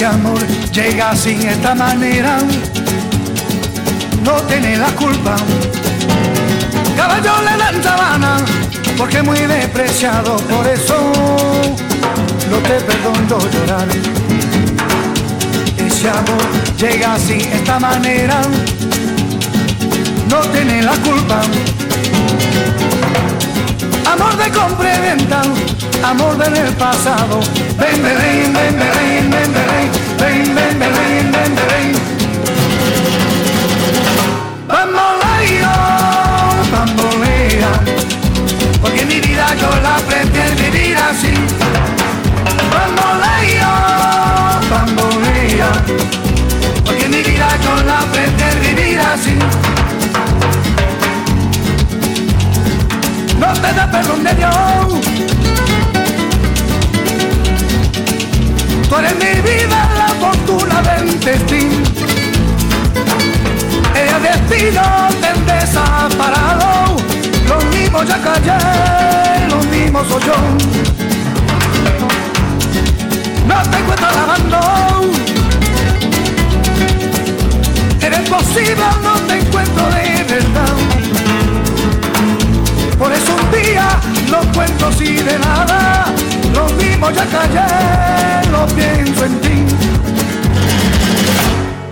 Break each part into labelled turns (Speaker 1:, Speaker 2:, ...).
Speaker 1: ese amor llega sin esta manera, no tiene la culpa. Caballo le dan sabana, porque muy despreciado, por eso no te perdono llorar. Ese amor llega sin esta manera, no tiene la culpa. Amor de compra y venta, amor del pasado. Ven, ven, ven, ven, ven, ven, Tú eres mi vida, la fortuna del destino. El destino te desaparado. Los mismos ya callé, los mismos soy yo. No te encuentro lavando. Eres posible, no te encuentro de verdad. Por eso un día los cuentos y de nada, lo mismo ya callé, lo pienso en ti.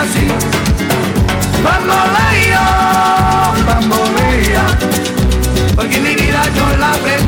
Speaker 1: así. Bambolea, bambolea, porque mi vida yo la prefiero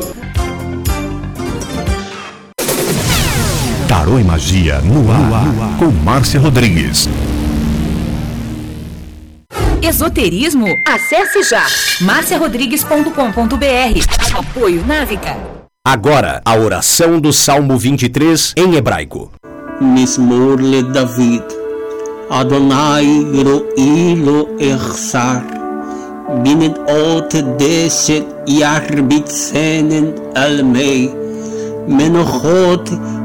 Speaker 2: Tarô e Magia no ar, no ar, com Márcia Rodrigues.
Speaker 3: Esoterismo? Acesse já marciarodrigues.com.br. Apoio Návica.
Speaker 4: Agora, a oração do Salmo 23 em hebraico.
Speaker 5: Mismor le David. Adonai roilo echsar. Binet ot deshet yarbit senen almei. Menochot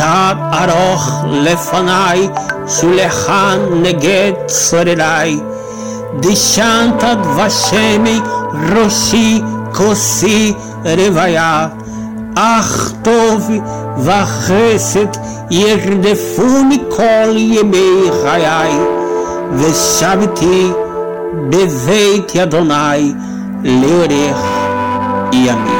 Speaker 5: תד ארוך לפניי, שולחן נגד צורריי. דשנת דבשמי ראשי כוסי רוויה. אך טוב וחסד ירדפוני כל ימי חיי, ושבתי בבית אדוני לאורך ימים.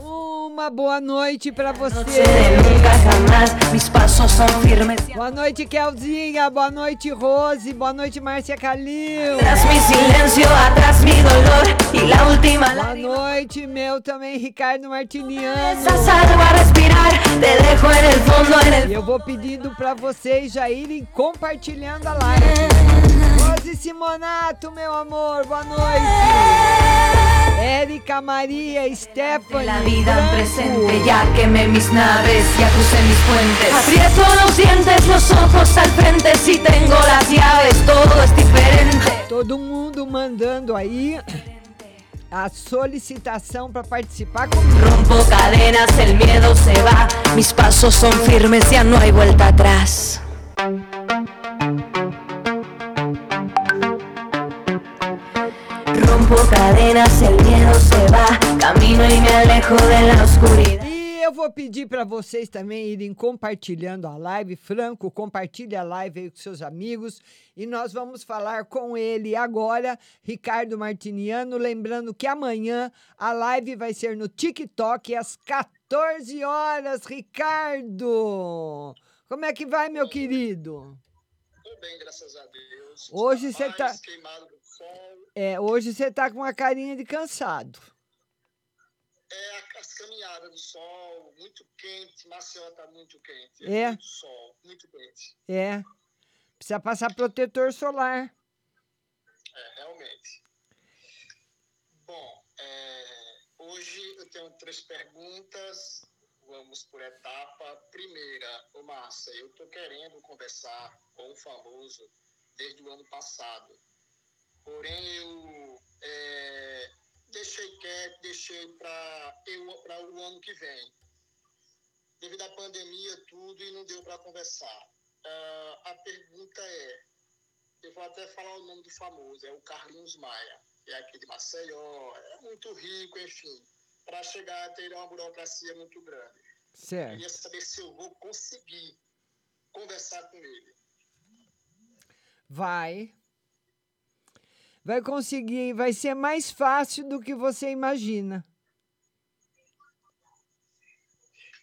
Speaker 6: Uma boa noite pra você. Boa noite, Kelzinha. Boa noite, Rose. Boa noite, Márcia Calil. Boa noite, meu também, Ricardo Martiniano. E eu vou pedindo pra vocês já irem compartilhando a live. Rose Simonato, meu amor, boa noite. Érica Maria, Stephanie.
Speaker 7: la vida
Speaker 6: Branco.
Speaker 7: presente. Ya quemé mis naves, ya crucé mis puentes. Aprieto los dientes, los ojos al frente. Si tengo las llaves, todo es diferente.
Speaker 6: Todo mundo mandando aí a solicitação para participar comigo.
Speaker 7: Rompo cadenas, el miedo se va. Mis pasos son firmes, ya no hay vuelta atrás. Rompo cadenas, el miedo se va. Camino y me alejo de la oscuridad.
Speaker 6: E eu vou pedir para vocês também irem compartilhando a live. Franco, compartilhe a live aí com seus amigos. E nós vamos falar com ele agora, Ricardo Martiniano. Lembrando que amanhã a live vai ser no TikTok às 14 horas. Ricardo, como é que vai, meu querido?
Speaker 8: Tudo bem, graças a Deus.
Speaker 6: Hoje você tá.
Speaker 8: Queimado do sol.
Speaker 6: É, hoje você tá com uma carinha de cansado.
Speaker 8: É a- as caminhadas do sol, muito quente. Maceió tá muito quente.
Speaker 6: É?
Speaker 8: Muito sol, muito quente.
Speaker 6: É. Precisa passar protetor solar.
Speaker 8: É, realmente. Bom, é, hoje eu tenho três perguntas. Vamos por etapa. Primeira, ô Márcia, eu tô querendo conversar com o famoso desde o ano passado. Porém, eu é, deixei quieto, deixei para o ano que vem. Devido à pandemia, tudo, e não deu para conversar. Ah, a pergunta é: eu vou até falar o nome do famoso, é o Carlinhos Maia, é aqui de Maceió, é muito rico, enfim. Para chegar a ter uma burocracia muito grande.
Speaker 6: Certo.
Speaker 8: Queria saber se eu vou conseguir conversar com ele.
Speaker 6: Vai. Vai conseguir, vai ser mais fácil do que você imagina.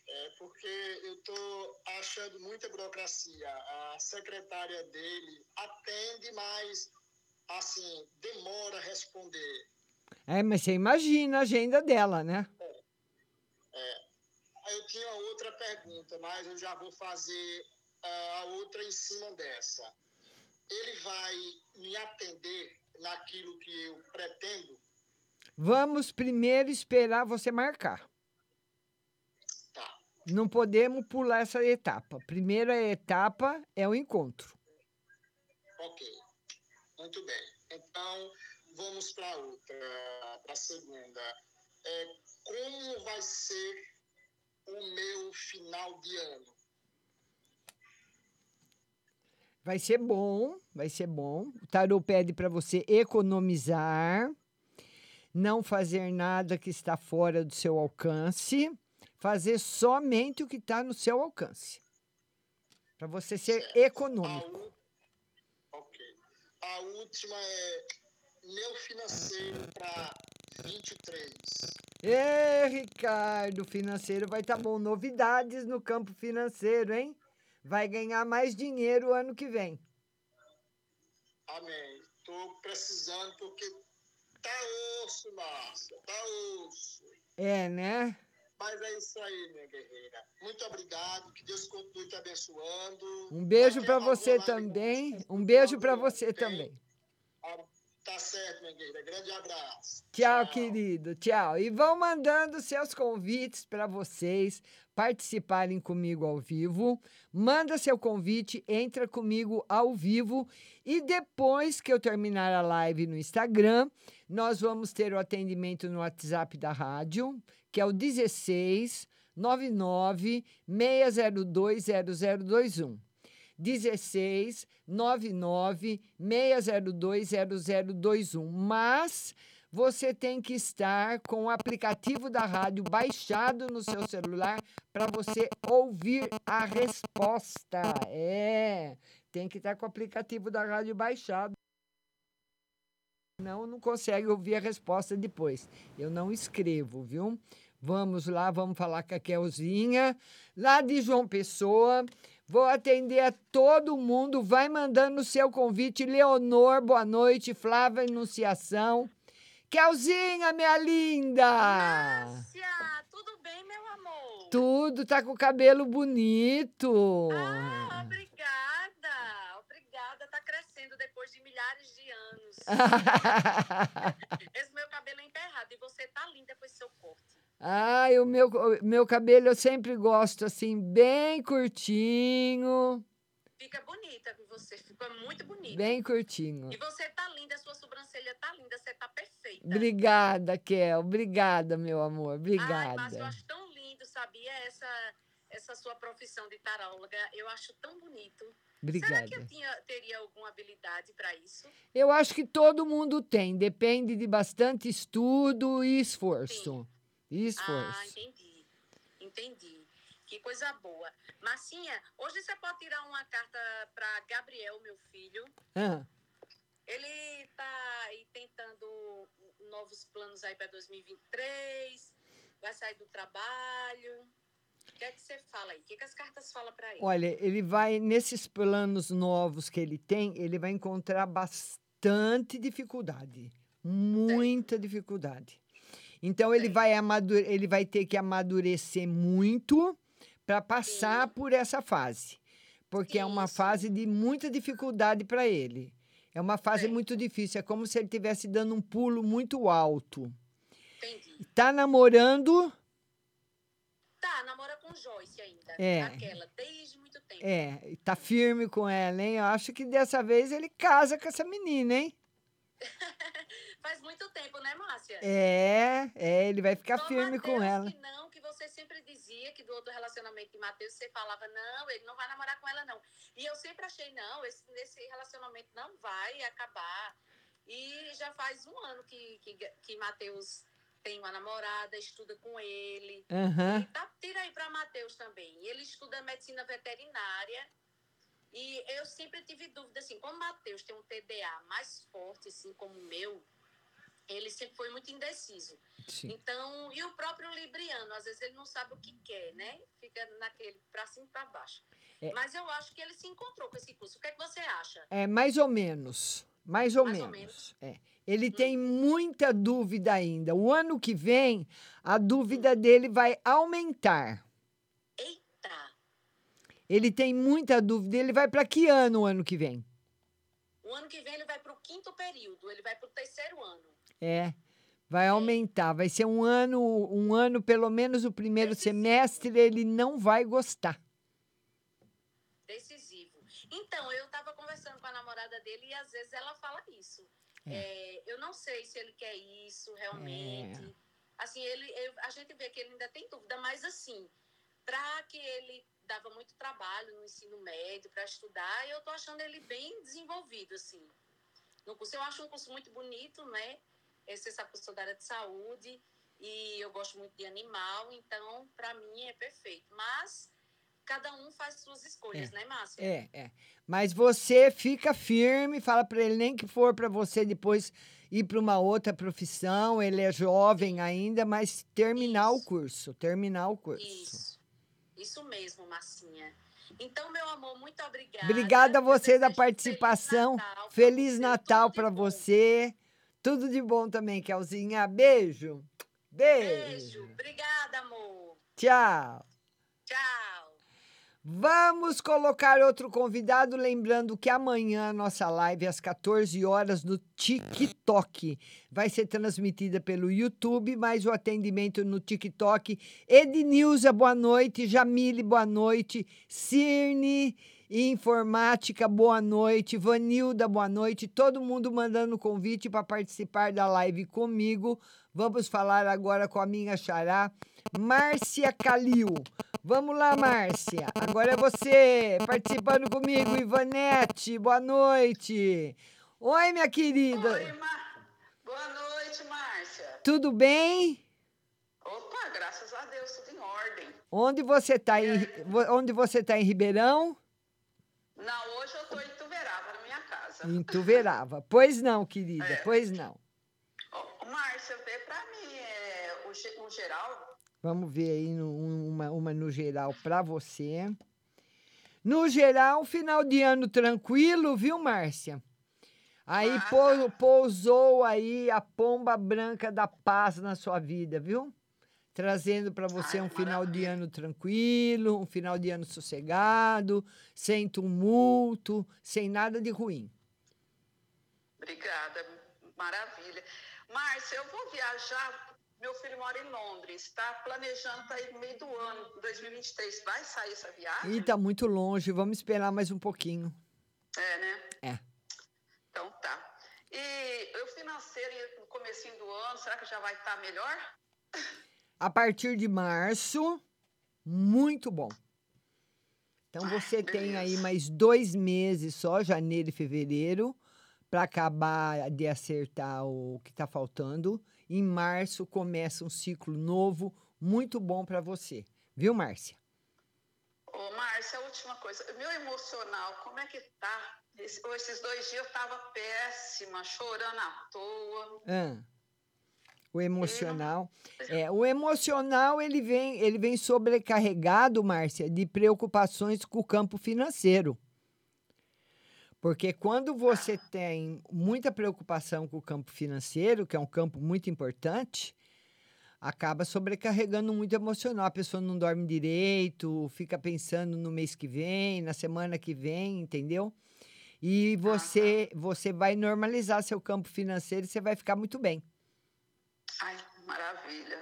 Speaker 8: É porque eu estou achando muita burocracia. A secretária dele atende, mas assim, demora a responder.
Speaker 6: É, mas você imagina a agenda dela, né?
Speaker 8: É. Aí eu tinha outra pergunta, mas eu já vou fazer ah, a outra em cima dessa. Ele vai me atender naquilo que eu pretendo?
Speaker 6: Vamos primeiro esperar você marcar.
Speaker 8: Tá.
Speaker 6: Não podemos pular essa etapa. Primeira etapa é o encontro.
Speaker 8: Ok. Muito bem. Então, vamos para outra, para a segunda. É, como vai ser o meu final de ano?
Speaker 6: Vai ser bom, vai ser bom. O tarô pede para você economizar, não fazer nada que está fora do seu alcance, fazer somente o que está no seu alcance. Para você ser econômico.
Speaker 8: Ok. A última é meu financeiro para 23.
Speaker 6: Ê, Ricardo, financeiro vai estar bom. Novidades no campo financeiro, hein? Vai ganhar mais dinheiro o ano que vem.
Speaker 8: Amém. Estou precisando porque tá osso, Márcia. Tá osso.
Speaker 6: É, né?
Speaker 8: Mas é isso aí, minha guerreira. Muito obrigado. Que Deus continue te abençoando.
Speaker 6: Um beijo para você também. Um beijo para você também.
Speaker 8: Ah, Tá certo, minha guerreira. Grande abraço.
Speaker 6: Tchau, querido. Tchau. E vão mandando seus convites para vocês participarem comigo ao vivo. Manda seu convite, entra comigo ao vivo e depois que eu terminar a live no Instagram, nós vamos ter o atendimento no WhatsApp da rádio, que é o 16 99 602 0021. 16 99 602 0021. Mas você tem que estar com o aplicativo da rádio baixado no seu celular para você ouvir a resposta. É, tem que estar com o aplicativo da rádio baixado. Não, não consegue ouvir a resposta depois. Eu não escrevo, viu? Vamos lá, vamos falar com a Kelzinha, lá de João Pessoa. Vou atender a todo mundo. Vai mandando o seu convite. Leonor, boa noite. Flávia Anunciação. Kelzinha, minha linda!
Speaker 9: Márcia, tudo bem, meu amor?
Speaker 6: Tudo, tá com o cabelo bonito.
Speaker 9: Ah, obrigada, obrigada. Tá crescendo depois de milhares de anos. Esse meu cabelo é enterrado e você tá linda com esse seu corte.
Speaker 6: Ai, o meu, o meu cabelo eu sempre gosto assim, bem curtinho.
Speaker 9: Fica bonita com você, ficou muito bonita.
Speaker 6: Bem curtinho.
Speaker 9: E você tá linda, sua sobrancelha tá linda, você tá perfeita.
Speaker 6: Obrigada, Kel. Obrigada, meu amor.
Speaker 9: Ai,
Speaker 6: Obrigada.
Speaker 9: Márcia, eu acho tão lindo, sabia? Essa, essa sua profissão de taróloga, eu acho tão bonito. Será que eu
Speaker 6: Obrigada.
Speaker 9: tinha, teria alguma habilidade para isso?
Speaker 6: Eu acho que todo mundo tem, depende de bastante estudo e esforço. E
Speaker 9: Ah,
Speaker 6: esforço.
Speaker 9: entendi. Entendi. Que coisa boa. Marcinha, hoje você pode tirar uma carta para Gabriel, meu filho.
Speaker 6: Ah,
Speaker 9: Ele tá aí tentando novos planos aí para 2023, vai sair do trabalho. O que é que você fala aí? O que, que as cartas falam para ele?
Speaker 6: olha, ele vai, nesses planos novos que ele tem, ele vai encontrar bastante dificuldade. Muita dificuldade. Então, ele vai, amadu- ele vai ter que amadurecer muito para passar por essa fase. Porque é uma fase de muita dificuldade para ele. É uma fase muito difícil. É como se ele estivesse dando um pulo muito alto.
Speaker 9: Entendi.
Speaker 6: Tá namorando?
Speaker 9: Tá, namora com Joyce ainda.
Speaker 6: É.
Speaker 9: Aquela, desde muito tempo.
Speaker 6: É, tá firme com ela, hein? Eu acho que dessa vez ele casa com essa menina, hein?
Speaker 9: Faz muito tempo, né, Márcia?
Speaker 6: É, é, ele vai ficar
Speaker 9: Só
Speaker 6: firme com ela.
Speaker 9: Que não, que você sempre dizia que do outro relacionamento de Matheus, você falava, não, ele não vai namorar com ela, não. E eu sempre achei, não, esse, esse relacionamento não vai acabar. E já faz um ano que, que, que Matheus tem uma namorada, estuda com ele.
Speaker 6: Aham.
Speaker 9: E tá, tira aí para Matheus também. Ele estuda medicina veterinária. E eu sempre tive dúvida, assim, como Matheus tem um TDA mais forte, assim, como o meu, ele sempre foi muito indeciso.
Speaker 6: Sim.
Speaker 9: Então, e o próprio Libriano, às vezes ele não sabe o que quer, né? Fica naquele pra cima e pra baixo.
Speaker 6: É.
Speaker 9: Mas eu acho que ele se encontrou com esse curso. O que é que você acha?
Speaker 6: É, mais ou menos. Mais ou
Speaker 9: Mais ou
Speaker 6: menos. É. Ele tem muita dúvida ainda. O ano que vem, a dúvida dele vai aumentar.
Speaker 9: Eita!
Speaker 6: Ele tem muita dúvida. Ele vai para que ano o ano que vem?
Speaker 9: O ano que vem ele vai pro quinto período, ele vai pro terceiro ano.
Speaker 6: É. Vai aumentar. Vai ser um ano, um ano, pelo menos o primeiro semestre, ele não vai gostar.
Speaker 9: decisivo. Então, eu estava conversando com a namorada dele e às vezes ela fala isso. É, eu não sei se ele quer isso realmente.
Speaker 6: É.
Speaker 9: Assim, ele, eu- a gente vê que ele ainda tem dúvida, mas assim, para que ele dava muito trabalho no ensino médio para estudar, eu tô achando ele bem desenvolvido, assim. No curso, eu acho um curso muito bonito, né? Esse sabe que eu sou da área de saúde e eu gosto muito de animal, então, para mim é perfeito. Mas cada um faz suas escolhas,
Speaker 6: É.
Speaker 9: né, Márcia?
Speaker 6: É, é. Mas você fica firme, fala para ele nem que for para você depois ir para uma outra profissão. Ele é jovem ainda, mas terminar o curso, terminar o curso.
Speaker 9: Isso. Isso mesmo, Marcinha. Então, meu amor, muito obrigada.
Speaker 6: Obrigada a
Speaker 9: Eu
Speaker 6: você da participação. Feliz Natal para você. Tudo de bom também, Kelzinha. Beijo. Beijo.
Speaker 9: Beijo. Obrigada, amor.
Speaker 6: Tchau.
Speaker 9: Tchau.
Speaker 6: Vamos colocar outro convidado, lembrando que amanhã a nossa live às 14 horas no TikTok vai ser transmitida pelo YouTube, mas o atendimento no TikTok. Ednilza, boa noite. Jamile, boa noite. Cirne Informática, boa noite. Vanilda, boa noite. Todo mundo mandando convite para participar da live comigo. Vamos falar agora com a minha xará, Márcia Calil. Vamos lá, Márcia. Agora é você participando comigo, Ivanete. Boa noite. Oi, minha querida.
Speaker 10: Oi, Mar... Boa noite, Márcia.
Speaker 6: Tudo bem?
Speaker 10: Opa, graças a Deus, tudo em ordem.
Speaker 6: Onde você está? Em, onde você tá em Ribeirão?
Speaker 10: Não, hoje eu tô em Tuverava, na minha casa.
Speaker 6: Em Tuverava. Pois não, querida,
Speaker 10: É.
Speaker 6: pois não.
Speaker 10: Ô, Márcia, vê pra mim é, o, o geral.
Speaker 6: Vamos ver aí no- uma, uma no geral para você. No geral, final de ano tranquilo, viu, Márcia? Aí pou- pousou aí a pomba branca da paz na sua vida, viu? Trazendo para você um final de ano tranquilo, um final de ano sossegado, sem tumulto, sem nada de ruim.
Speaker 10: Obrigada, maravilha. Márcia, eu vou viajar meu filho mora em Londres, está planejando para ir no meio do ano, 2023. Vai sair essa viagem?
Speaker 6: Ih, tá muito longe, vamos esperar mais um pouquinho.
Speaker 10: É, né?
Speaker 6: É.
Speaker 10: Então tá. E o financeiro no comecinho do ano, será que já vai estar melhor?
Speaker 6: A partir de março, muito bom. Então você tem aí mais dois meses só, janeiro e fevereiro, para acabar de acertar o que está faltando. Em março começa um ciclo novo, muito bom para você. Viu, Márcia?
Speaker 10: Ô, Márcia, a última coisa. Meu emocional, como é que tá? Esse- esses dois dias eu tava péssima, chorando à toa.
Speaker 6: Ah, o emocional. É, o emocional ele vem, ele vem sobrecarregado, Márcia, de preocupações com o campo financeiro. Porque quando você tem muita preocupação com o campo financeiro, que é um campo muito importante, acaba sobrecarregando muito emocional. A pessoa não dorme direito, fica pensando no mês que vem, na semana que vem, entendeu? E você, você vai normalizar seu campo financeiro e você vai ficar muito bem.
Speaker 10: Ai, maravilha.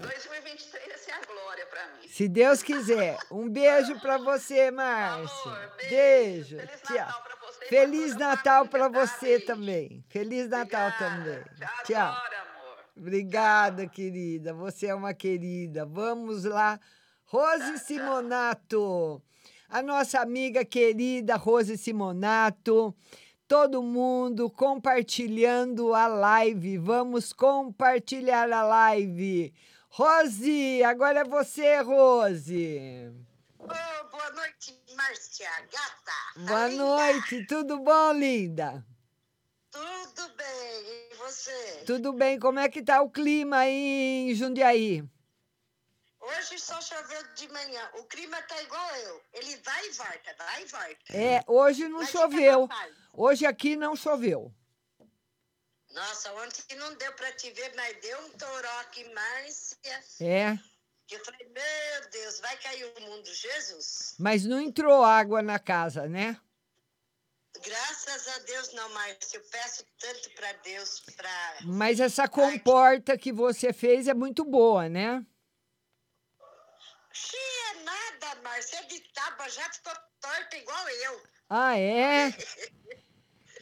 Speaker 10: 2023 vai ser a glória para mim.
Speaker 6: Se Deus quiser. Um beijo para você, Márcia. beijo. Tchau. Feliz Natal para você também. Feliz Natal também. Tchau. Obrigada, querida. Você é uma querida. Vamos lá. Rose Simonato. A nossa amiga querida Rose Simonato. Todo mundo compartilhando a live. Vamos compartilhar a live. Rose, agora é você, Rose.
Speaker 11: boa noite, Márcia, gata.
Speaker 6: Boa noite, tudo bom, linda?
Speaker 11: Tudo bem, e você?
Speaker 6: Tudo bem, como é que tá o clima aí em Jundiaí?
Speaker 11: Hoje só choveu de manhã. O clima tá igual eu. Ele vai e volta, vai e volta.
Speaker 6: É, hoje não
Speaker 11: ficar
Speaker 6: choveu. Hoje aqui não choveu.
Speaker 11: Nossa, ontem não deu pra te ver, mas deu um toró aqui, Márcia.
Speaker 6: É,
Speaker 11: Que eu falei, meu Deus, vai cair o mundo, Jesus?
Speaker 6: mas não entrou água na casa, né?
Speaker 11: Graças a Deus não, Márcia. Eu peço tanto pra Deus, pra...
Speaker 6: Mas essa comporta que você fez é muito boa, né?
Speaker 11: Xi, é nada, Márcia. É de tábua, já ficou torta igual eu.
Speaker 6: Ah, é?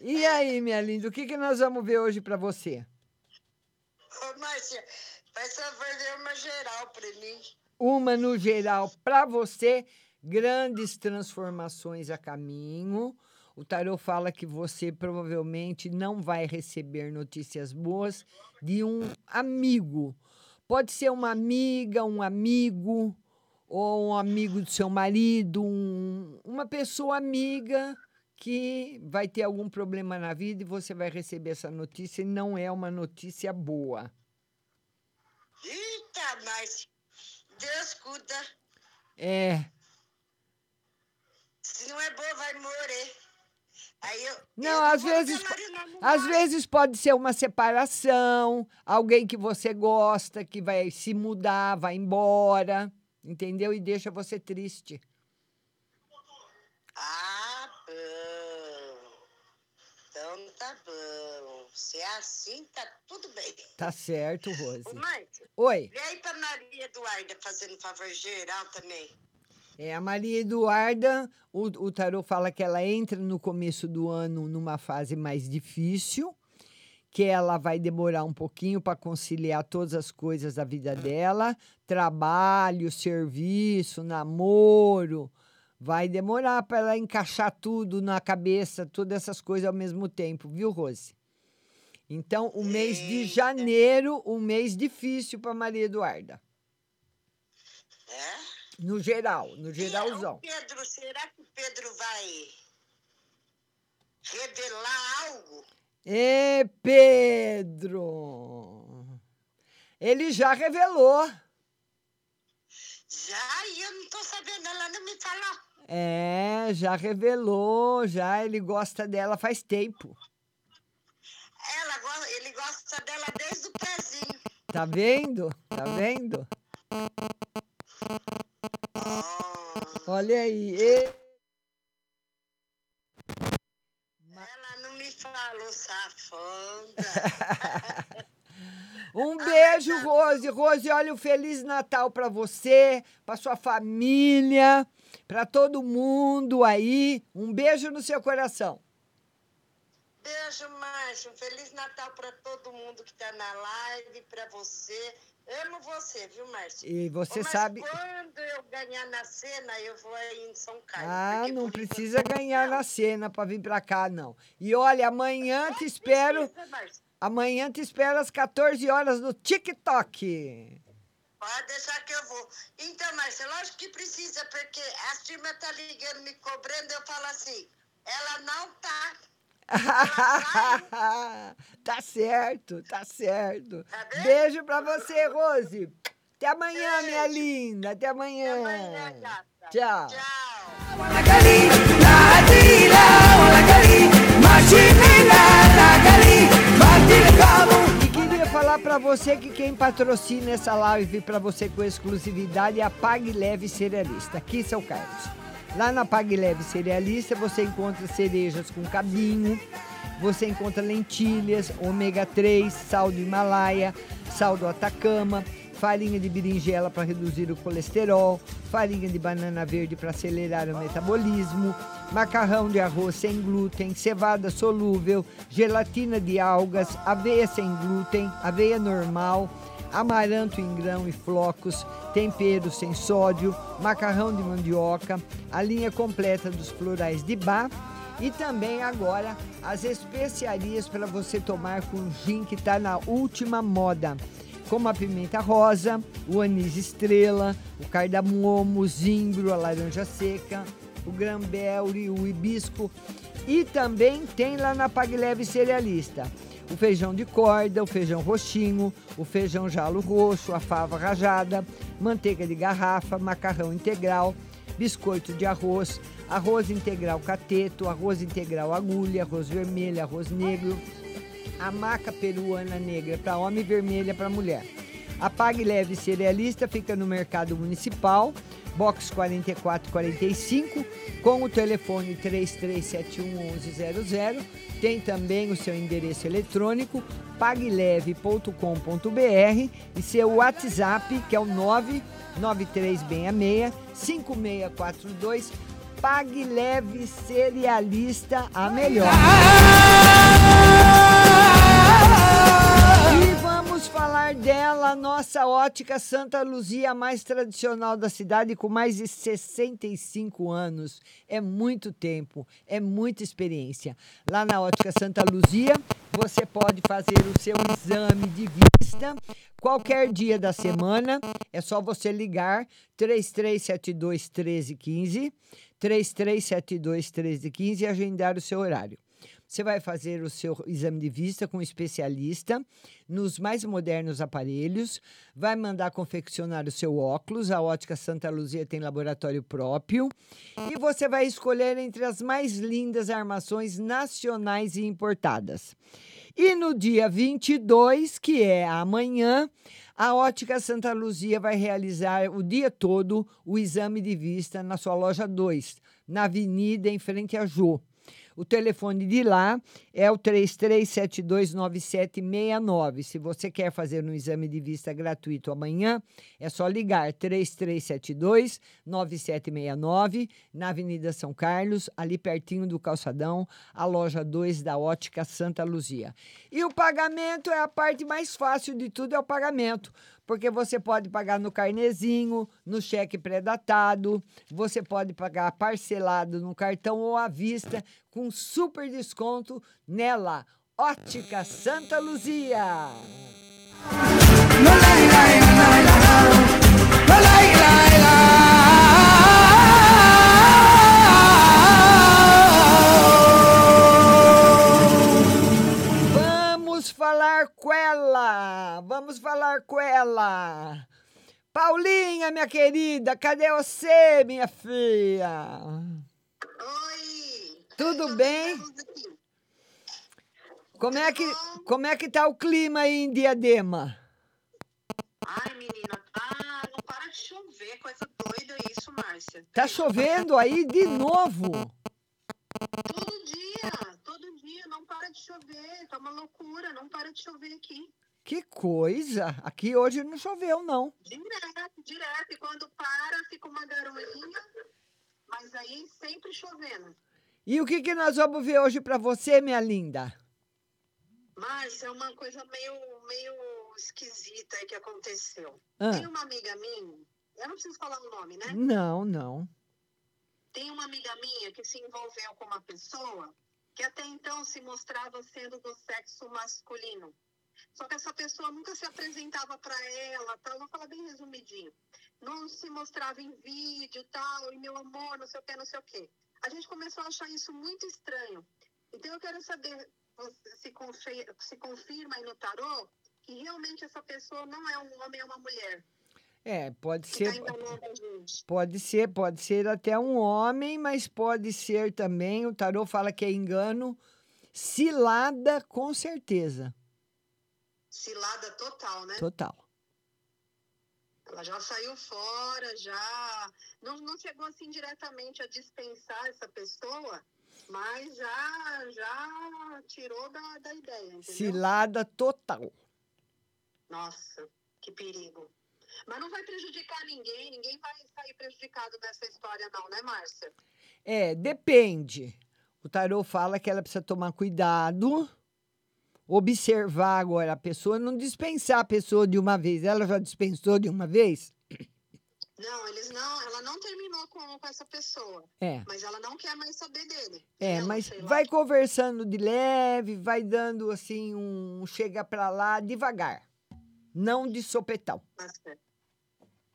Speaker 6: E aí, minha linda, o que, que nós vamos ver hoje para você?
Speaker 11: Ô, Márcia, faz favor, dê uma geral pra mim.
Speaker 6: Uma no geral para você, grandes transformações a caminho. O tarô fala que você provavelmente não vai receber notícias boas de um amigo. Pode ser uma amiga, um amigo, ou um amigo do seu marido, um- uma pessoa amiga que vai ter algum problema na vida e você vai receber essa notícia e não é uma notícia boa.
Speaker 11: Eita, Márcia. Deus cuida.
Speaker 6: É.
Speaker 11: Se não é boa, vai morrer. Aí eu.
Speaker 6: Não,
Speaker 11: eu
Speaker 6: às vezes, às vezes pode ser uma separação, alguém que você gosta, que vai se mudar, vai embora, entendeu? E deixa você triste.
Speaker 11: Ah, bom. Então tá bom. Se é assim, tá tudo bem.
Speaker 6: Tá certo, Rose.
Speaker 11: Ô, Márcia.
Speaker 6: Oi.
Speaker 11: E aí pra Maria Eduarda fazendo favor geral também.
Speaker 6: É, a Maria Eduarda, o, o tarô fala que ela entra no começo do ano numa fase mais difícil, que ela vai demorar um pouquinho para conciliar todas as coisas da vida dela, trabalho, serviço, namoro. Vai demorar para ela encaixar tudo na cabeça, todas essas coisas ao mesmo tempo, viu, Rose? Então, o mês de janeiro, um mês difícil para Maria Eduarda.
Speaker 11: É?
Speaker 6: No geral, no
Speaker 11: E
Speaker 6: geralzão.
Speaker 11: o Pedro, será que o Pedro vai revelar algo?
Speaker 6: Ê, Pedro! Ele já revelou.
Speaker 11: Já, e eu não tô sabendo, ela não me falou.
Speaker 6: É, já revelou, já ele gosta dela faz tempo.
Speaker 11: Ela, ele gosta dela desde o pezinho.
Speaker 6: Tá vendo? Tá vendo? Olha aí. ê.
Speaker 11: Ela não me falou, safanda.
Speaker 6: Um beijo beijo, Rose. Rose, olha um Feliz Natal pra você, pra sua família, pra todo mundo aí. Um beijo no seu coração.
Speaker 11: Beijo, Márcio. Um Feliz Natal para todo mundo que tá na live, para você. Amo você, viu, Márcio?
Speaker 6: E você
Speaker 11: mas
Speaker 6: sabe-
Speaker 11: quando eu ganhar na cena, eu vou aí em São Carlos.
Speaker 6: Ah, não precisa ganhar na cena pra vir pra cá, não. E olha, amanhã te espero.
Speaker 11: Precisa.
Speaker 6: Amanhã te espero às 14 horas no TikTok.
Speaker 11: Pode deixar que eu vou. Então, Márcia, lógico que precisa, porque a turma tá ligando, me cobrando, eu falo assim, ela não tá.
Speaker 6: tá certo, tá certo. Beijo pra você, Rose. Até amanhã, minha linda. Até amanhã. Tchau. E queria falar pra você que quem patrocina essa live pra você com exclusividade é a Pague Leve Cerealista, aqui em São Carlos. Lá na Pague Leve Cerealista você encontra cerejas com cabinho, você encontra lentilhas, ômega 3, sal do Himalaia, sal do Atacama, farinha de berinjela para reduzir o colesterol, farinha de banana verde para acelerar o metabolismo, macarrão de arroz sem glúten, cevada solúvel, gelatina de algas, aveia sem glúten, aveia normal, amaranto em grão e flocos, tempero sem sódio, macarrão de mandioca, a linha completa dos florais de bar e também agora as especiarias para você tomar com gin que está na última moda. Como a pimenta rosa, o anis estrela, o cardamomo, o zimbro, a laranja seca, o grambelre, o hibisco. E também tem lá na Pagleve Cerealista o feijão de corda, o feijão roxinho, o feijão jalo roxo, a fava rajada, manteiga de garrafa, macarrão integral, biscoito de arroz, arroz integral cateto, arroz integral agulha, arroz vermelho, arroz negro, a maca peruana negra para homem e vermelha para mulher. A Pague Leve Cerealista fica no Mercado Municipal, box 4445, com o telefone 33711100. Tem também o seu endereço eletrônico pagleve.com.br e seu WhatsApp, que é o 99366 5642. Pague Leve Cerealista, a melhor. E dela, a nossa ótica Santa Luzia, a mais tradicional da cidade, com mais de 65 anos. É muito tempo, é muita experiência. Lá na ótica Santa Luzia, você pode fazer o seu exame de vista qualquer dia da semana. É só você ligar 3372 1315, 3372 1315 e agendar o seu horário. Você vai fazer o seu exame de vista com um especialista nos mais modernos aparelhos, vai mandar confeccionar o seu óculos. A Ótica Santa Luzia tem laboratório próprio. E você vai escolher entre as mais lindas armações nacionais e importadas. E no dia 22, que é amanhã, a Ótica Santa Luzia vai realizar o dia todo o exame de vista na sua loja 2, na Avenida em frente a Jô. O telefone de lá é o 33729769. Se você quer fazer um exame de vista gratuito amanhã, é só ligar 3372 9769 na Avenida São Carlos, ali pertinho do Calçadão, a loja 2 da Ótica Santa Luzia. E o pagamento é a parte mais fácil de tudo, é o pagamento porque você pode pagar no carnezinho, no cheque pré-datado, você pode pagar parcelado no cartão ou à vista, com super desconto nela. Ótica Santa Luzia. Falar com ela. Vamos falar com ela. Paulinha, minha querida, cadê você, minha filha? Oi. Tudo bem? Como é que como é que tá o clima aí em Diadema?
Speaker 10: Ai, menina, tá, não para de chover, coisa doida isso, Márcia.
Speaker 6: Tá chovendo aí de novo?
Speaker 10: Todo dia, todo dia, não para de chover, tá uma loucura, não para de chover aqui.
Speaker 6: Que coisa! Aqui hoje não choveu, não.
Speaker 10: Direto, direto. E quando para, fica uma garoinha, mas aí sempre chovendo.
Speaker 6: E o que, que nós vamos ver hoje para você, minha linda?
Speaker 10: Mas é uma coisa meio, meio esquisita aí que aconteceu.
Speaker 6: Ah.
Speaker 10: Tem uma amiga minha, eu não preciso falar o nome, né?
Speaker 6: Não, não.
Speaker 10: Tem uma amiga minha que se envolveu com uma pessoa que até então se mostrava sendo do sexo masculino. Só que essa pessoa nunca se apresentava para ela, tal, vou falar bem resumidinho. Não se mostrava em vídeo, tal, e meu amor, não sei o que, não sei o que. A gente começou a achar isso muito estranho. Então eu quero saber se, confe- se confirma aí no tarô que realmente essa pessoa não é um homem, é uma mulher.
Speaker 6: É, pode
Speaker 10: tá
Speaker 6: ser. Pode ser, pode ser até um homem, mas pode ser também, o tarô fala que é engano, cilada com certeza.
Speaker 10: Cilada total, né?
Speaker 6: Total.
Speaker 10: Ela já saiu fora, já. Não, não chegou assim diretamente a dispensar essa pessoa, mas já, já tirou da, da ideia, entendeu?
Speaker 6: Cilada total.
Speaker 10: Nossa, que perigo. Mas não vai prejudicar ninguém, ninguém vai sair prejudicado nessa história, não, né, Márcia?
Speaker 6: É, depende. O tarô fala que ela precisa tomar cuidado, observar agora a pessoa, não dispensar a pessoa de uma vez. Ela já dispensou de uma vez?
Speaker 10: Não, eles não, ela não terminou com, com essa pessoa.
Speaker 6: É.
Speaker 10: Mas ela não quer mais saber dele.
Speaker 6: É,
Speaker 10: Ela,
Speaker 6: mas vai conversando de leve, vai dando assim um chega pra lá devagar. Não de sopetão.
Speaker 10: Tá.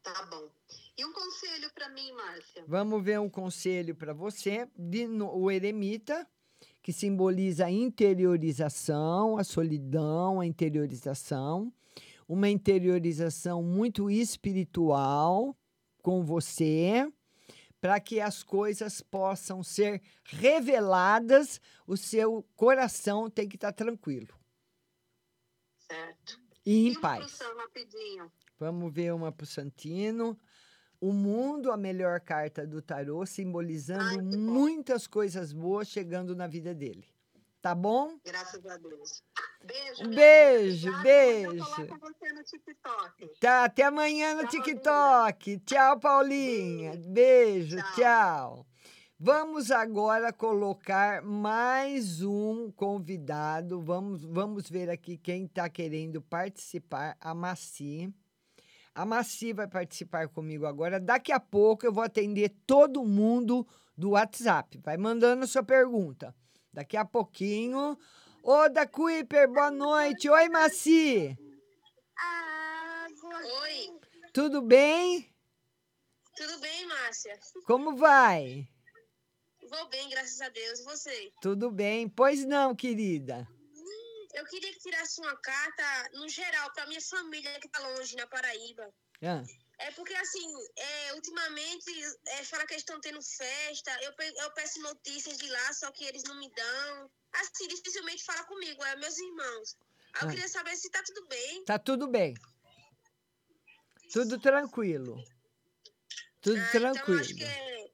Speaker 10: Tá bom. E um conselho pra mim, Márcia?
Speaker 6: Vamos ver um conselho para você. De no- o eremita, que simboliza a interiorização, a solidão, a interiorização. Uma interiorização muito espiritual com você, para que as coisas possam ser reveladas, o seu coração tem que estar tranquilo
Speaker 10: Certo.
Speaker 6: E em paz.
Speaker 10: pro.
Speaker 6: Vamos ver uma para o Santino. O mundo, a melhor carta do tarô, simbolizando muitas coisas boas chegando na vida dele. Tá bom?
Speaker 10: Graças a Deus. Beijo.
Speaker 6: Um beijo,
Speaker 10: amiga.
Speaker 6: beijo.
Speaker 10: Eu você no TikTok.
Speaker 6: Tá, até amanhã no TikTok. Tchau, Paulinha. Beijo, tchau. Vamos agora colocar mais um convidado. Vamos, vamos ver aqui quem está querendo participar. A Maci. A Maci vai participar comigo agora. Daqui a pouco eu vou atender todo mundo do WhatsApp. Vai mandando sua pergunta. Daqui a pouquinho. Ô, da Kuiper, boa noite. Oi, Maci.
Speaker 12: Oi,
Speaker 6: Tudo bem?
Speaker 12: tudo bem, Márcia?
Speaker 6: Como vai?
Speaker 12: Vou bem, graças a Deus. E você?
Speaker 6: Tudo bem. Pois não, querida.
Speaker 12: Eu queria que tirasse uma carta, no geral, para minha família que tá longe, na Paraíba.
Speaker 6: Ah,
Speaker 12: É porque, assim, é, ultimamente, é, fala que eles estão tendo festa, eu, pe- eu peço notícias de lá, só que eles não me dão. Assim, dificilmente fala comigo, é meus irmãos. Aí eu
Speaker 6: Ah.
Speaker 12: queria saber se tá tudo bem.
Speaker 6: tá tudo bem. Tudo tranquilo. Tudo
Speaker 12: Então, eu acho
Speaker 6: tranquilo.
Speaker 12: que é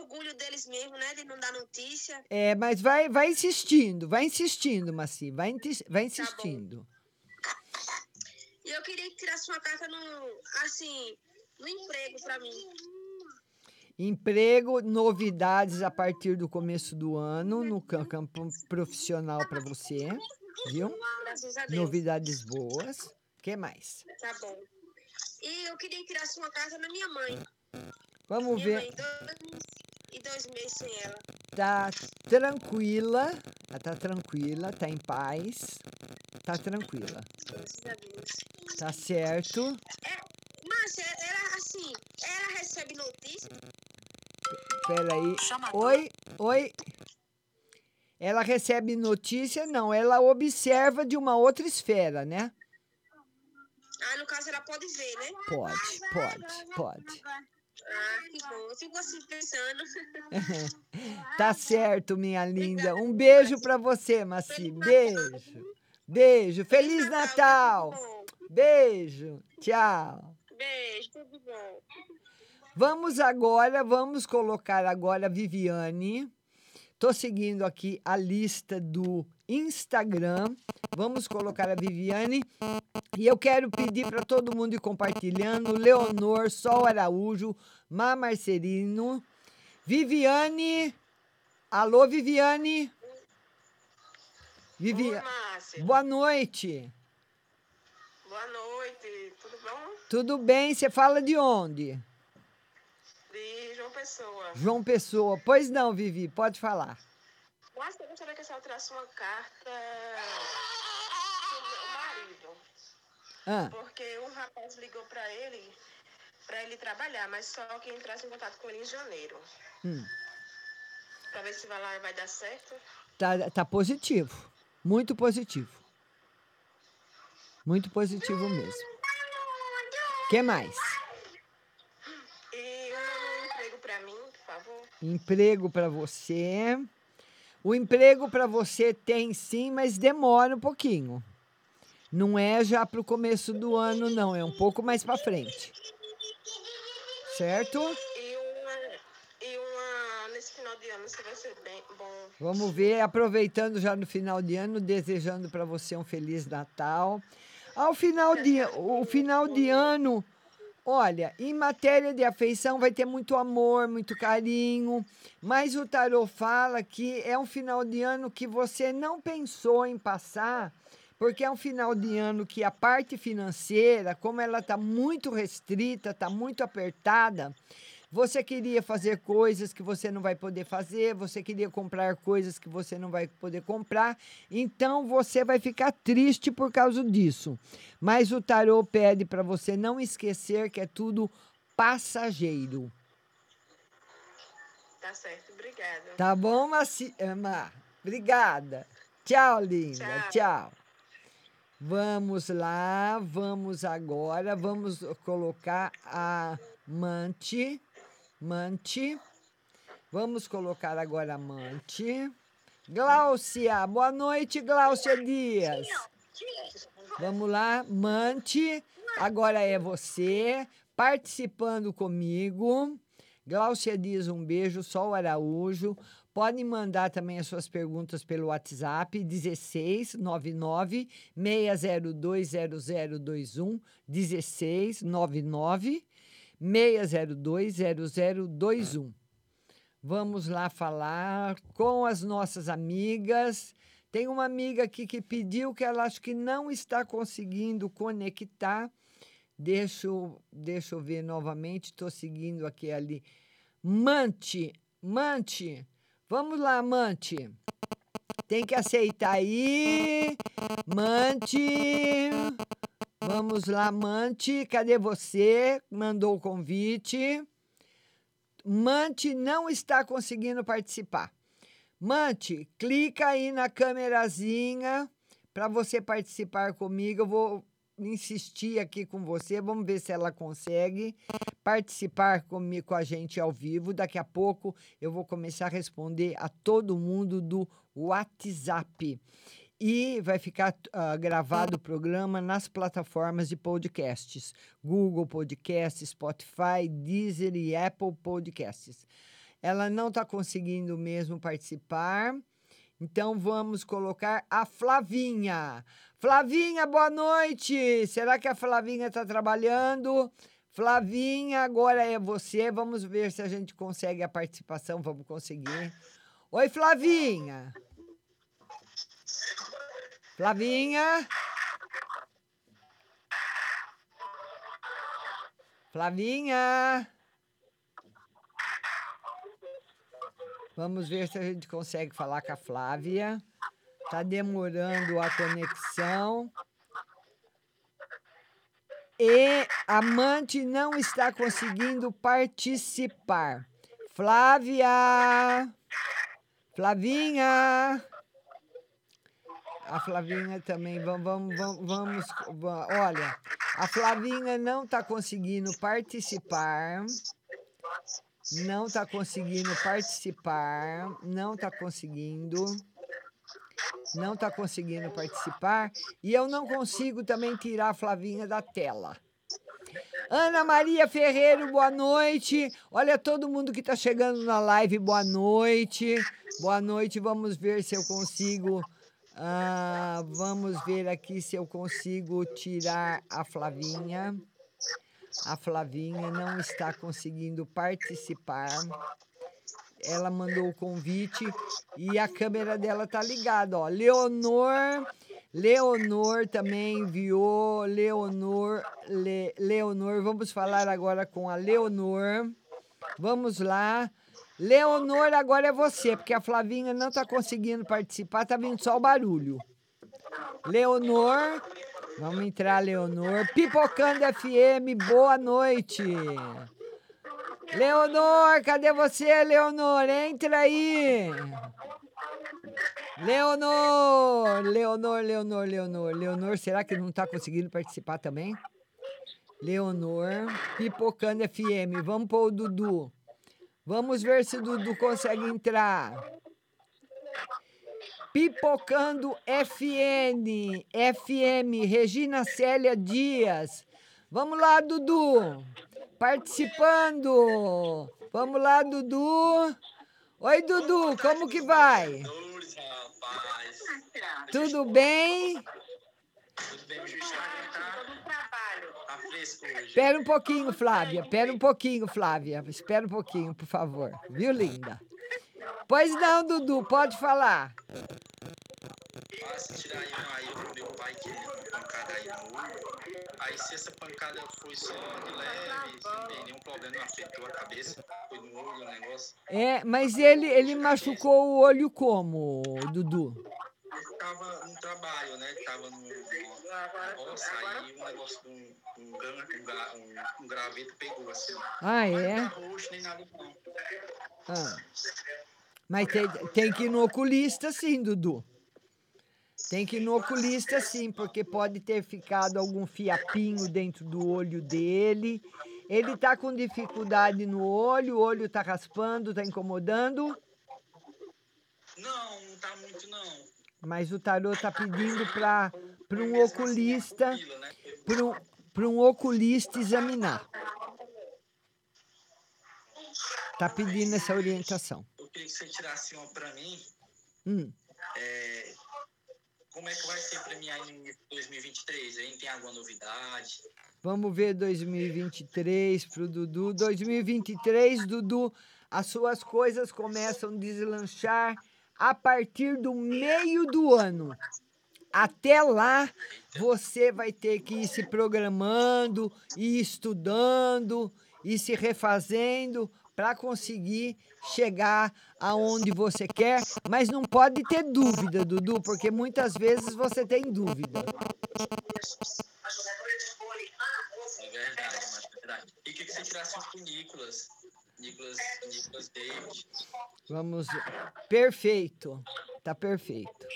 Speaker 12: orgulho deles mesmo, né, de não dar notícia.
Speaker 6: É, mas vai, vai insistindo, vai insistindo, Maci. Vai, inti-
Speaker 12: Tá
Speaker 6: vai insistindo.
Speaker 12: E eu queria que tirasse uma carta no, assim, no emprego para mim.
Speaker 6: Emprego, novidades a partir do começo do ano no cam- campo profissional para você, viu?
Speaker 12: Graças a Deus.
Speaker 6: Novidades boas. O que mais?
Speaker 12: Tá bom. E eu queria que tirasse uma carta na minha mãe.
Speaker 6: Vamos
Speaker 12: minha
Speaker 6: ver.
Speaker 12: mãe, dois e dois meses sem ela.
Speaker 6: Tá tranquila. Ela tá tranquila, tá em paz. Tá tranquila.
Speaker 12: Graças a Deus.
Speaker 6: Tá certo.
Speaker 12: Márcia, ela assim, ela recebe notícia.
Speaker 6: Peraí. Oi, oi. Ela recebe notícia? Não, ela observa de uma outra esfera, né?
Speaker 12: Ah, no caso ela pode ver, né?
Speaker 6: Pode, pode, pode.
Speaker 12: Ah, que bom. Fico assim pensando.
Speaker 6: tá certo, minha linda. Um beijo pra você, Maci. Beijo. Beijo. Feliz Natal. Beijo. Tchau.
Speaker 12: Beijo, tudo bom.
Speaker 6: Vamos agora, vamos colocar agora a Viviane. Tô seguindo aqui a lista do Instagram. Vamos colocar a Viviane E eu quero pedir para todo mundo ir compartilhando. Leonor, Sol Araújo, Má Marcelino, Viviane. Alô, Viviane. Vivi...
Speaker 12: Oi, Márcia.
Speaker 6: Boa noite.
Speaker 12: Boa noite, tudo bom?
Speaker 6: Tudo bem? Você fala de onde?
Speaker 12: Pessoa.
Speaker 6: João Pessoa. Pois não, Vivi, pode falar.
Speaker 12: Márcia, eu gostaria que a senhora uma carta pro meu marido.
Speaker 6: Ah.
Speaker 12: Porque um rapaz ligou para ele, para ele trabalhar, mas só que entrasse em contato com ele em janeiro.
Speaker 6: Hum,
Speaker 12: Para ver se vai lá e vai dar certo.
Speaker 6: tá, tá positivo. Muito positivo. Muito positivo mesmo. que mais?
Speaker 12: E um emprego para mim, por favor.
Speaker 6: Emprego para você. O emprego para você tem sim, mas demora um pouquinho. Não é já para o começo do ano, não. É um pouco mais para frente. Certo?
Speaker 12: E uma, e uma nesse final de ano, se vai ser bem bom.
Speaker 6: Vamos ver, aproveitando já no final de ano, desejando para você um feliz Natal. Ao final de o final de ano, olha, em matéria de afeição vai ter muito amor, muito carinho, mas o tarô fala que é um final de ano que você não pensou em passar, porque é um final de ano que a parte financeira, como ela está muito restrita, está muito apertada, você queria fazer coisas que você não vai poder fazer, você queria comprar coisas que você não vai poder comprar, então você vai ficar triste por causa disso. Mas o tarô pede para você não esquecer que é tudo passageiro.
Speaker 12: Tá certo, obrigada.
Speaker 6: Tá bom, Maci... eh? Obrigada. Tchau, linda. Tchau. Vamos lá, vamos agora, vamos colocar a Mante. Mante. Vamos colocar agora a Mante. Gláucia, boa noite, Gláucia Dias. Vamos lá, Mante. Agora é você participando comigo. Gláucia Dias, um beijo. Sol Araújo. Podem mandar também as suas perguntas pelo WhatsApp 1699 602 0021 1699 602 0021. Vamos lá falar com as nossas amigas. Tem uma amiga aqui que pediu que ela acho que não está conseguindo conectar. Deixa deixa eu ver novamente. Estou seguindo aqui ali. Mante, Mante. Vamos lá, Mante. Tem que aceitar aí. Mante. Vamos lá, Mante. Cadê você? Mandou o convite. Mante não está conseguindo participar. Mante, clica aí na câmerazinha para você participar comigo. Eu vou insistir aqui com você. Vamos ver se ela consegue participar comigo, com a gente ao vivo. Daqui a pouco eu vou começar a responder a todo mundo do WhatsApp. E vai ficar ah, gravado o programa nas plataformas de podcasts: Google Podcasts, Spotify, Deezer e Apple Podcasts. Ela não está conseguindo mesmo participar. Então vamos colocar a Flavinha. Flavinha, boa noite. Será que a Flavinha está trabalhando? Flavinha, agora é você. Vamos ver se a gente consegue a participação. Vamos conseguir. Oi, Flavinha. Flavinha. Flavinha. Vamos ver se a gente consegue falar com a Flávia. Tá demorando a conexão. E a Mante não está conseguindo participar. Flávia! Flavinha! A Flavinha também, vamos, vamos, vamos, vamos, va- olha, a Flavinha não está conseguindo participar, não está conseguindo participar, não está conseguindo, não está conseguindo participar, e eu não consigo também tirar a Flavinha da tela. Ana Maria Ferreiro, boa noite. Olha todo mundo que está chegando na live, boa noite. Boa noite, vamos ver se eu consigo Ah, vamos ver aqui se eu consigo tirar a Flavinha. A Flavinha não está conseguindo participar. Ela mandou o convite e a câmera dela tá ligada, ó. Leonor, Leonor também enviou. Leonor, Le, Leonor, vamos falar agora com a Leonor. Vamos lá. Leonor, agora é você, porque a Flavinha não está conseguindo participar, tá vindo só o barulho. Leonor, vamos entrar, Leonor. Pipocando FM, boa noite. Leonor, cadê você, Leonor? Entra aí. Leonor, Leonor, Leonor, Leonor, Leonor, será que não está conseguindo participar também? Leonor, Pipocando FM, vamos pôr o Dudu. Vamos ver se o Dudu consegue entrar. Pipocando FN, FM, Regina Célia Dias. Vamos lá, Dudu. Participando. Vamos lá, Dudu. Oi, Dudu, como que vai? Tudo bem? Espera um pouquinho, Flávia. Espera um pouquinho, Flávia. Espera um pouquinho, por favor. Viu, linda? Pois não, Dudu, pode falar.
Speaker 13: Basta tirar aí aí pro meu pai que ele deu uma pancada aí no olho. Aí se essa pancada foi só de leve, sem nenhum problema, não afetou a cabeça, foi no olho o negócio.
Speaker 6: É, mas ele, ele machucou o olho como, Dudu?
Speaker 13: Ele tava no trabalho, né? Tava no, no roça, aí um negócio de um, um, um, um, um graveto pegou assim.
Speaker 6: Ah,
Speaker 13: Mas
Speaker 6: é?
Speaker 13: Não tá roxo nem nada não.
Speaker 6: Ah. Mas tem, tem que ir no oculista sim, Dudu. Tem que ir no oculista sim, porque pode ter ficado algum fiapinho dentro do olho dele. Ele tá com dificuldade no olho, o olho tá raspando, tá incomodando.
Speaker 13: Não, não tá muito não.
Speaker 6: Mas o tarô tá pedindo para um oculista, para um, um oculista examinar. Tá pedindo essa orientação.
Speaker 13: Eu queria que você tirasse uma pra mim.
Speaker 6: Hum.
Speaker 13: É, como é que vai ser pra mim aí em 2023? Aí tem alguma novidade?
Speaker 6: Vamos ver 2023 pro Dudu. 2023, Dudu, as suas coisas começam a deslanchar a partir do meio do ano. Até lá, você vai ter que ir se programando, ir estudando, ir se refazendo para conseguir chegar aonde você quer, mas não pode ter dúvida, Dudu, porque muitas vezes você tem dúvida.
Speaker 13: É verdade, mas é verdade. E queria que você tirasse pro Nicolas. Nicolas.
Speaker 6: Vamos. Perfeito. Tá perfeito.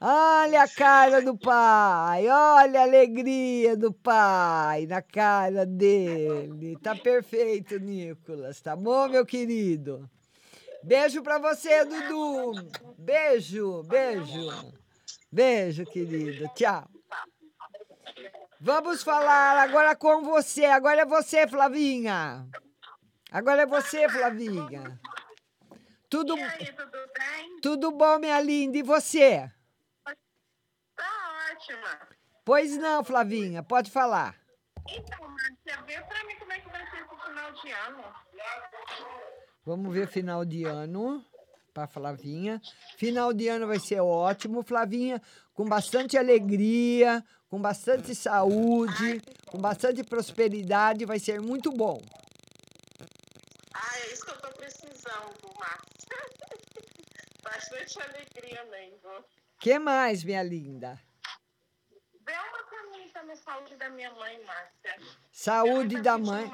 Speaker 6: Olha a cara do pai. Olha a alegria do pai na cara dele. Tá perfeito, Nicolas. Tá bom, meu querido? Beijo pra você, Dudu. Beijo, beijo. Beijo, querido. Tchau. Vamos falar agora com você. Agora é você, Flavinha. Agora é você, Flavinha. Tudo, tudo bom, minha linda? E você?
Speaker 14: Tá ótima.
Speaker 6: Pois não, Flavinha, pode falar.
Speaker 14: Então, Márcia, vê pra mim como é que vai ser esse final de ano.
Speaker 6: Vamos ver final de ano para Flavinha. Final de ano vai ser ótimo, Flavinha, com bastante alegria, com bastante saúde, com bastante prosperidade, vai ser muito bom.
Speaker 14: Ah, é isso que eu tô precisando, Márcia. Bastante alegria mesmo.
Speaker 6: Que mais, minha linda?
Speaker 14: Vê uma mim também, saúde da minha mãe, Márcia.
Speaker 6: Saúde da mãe.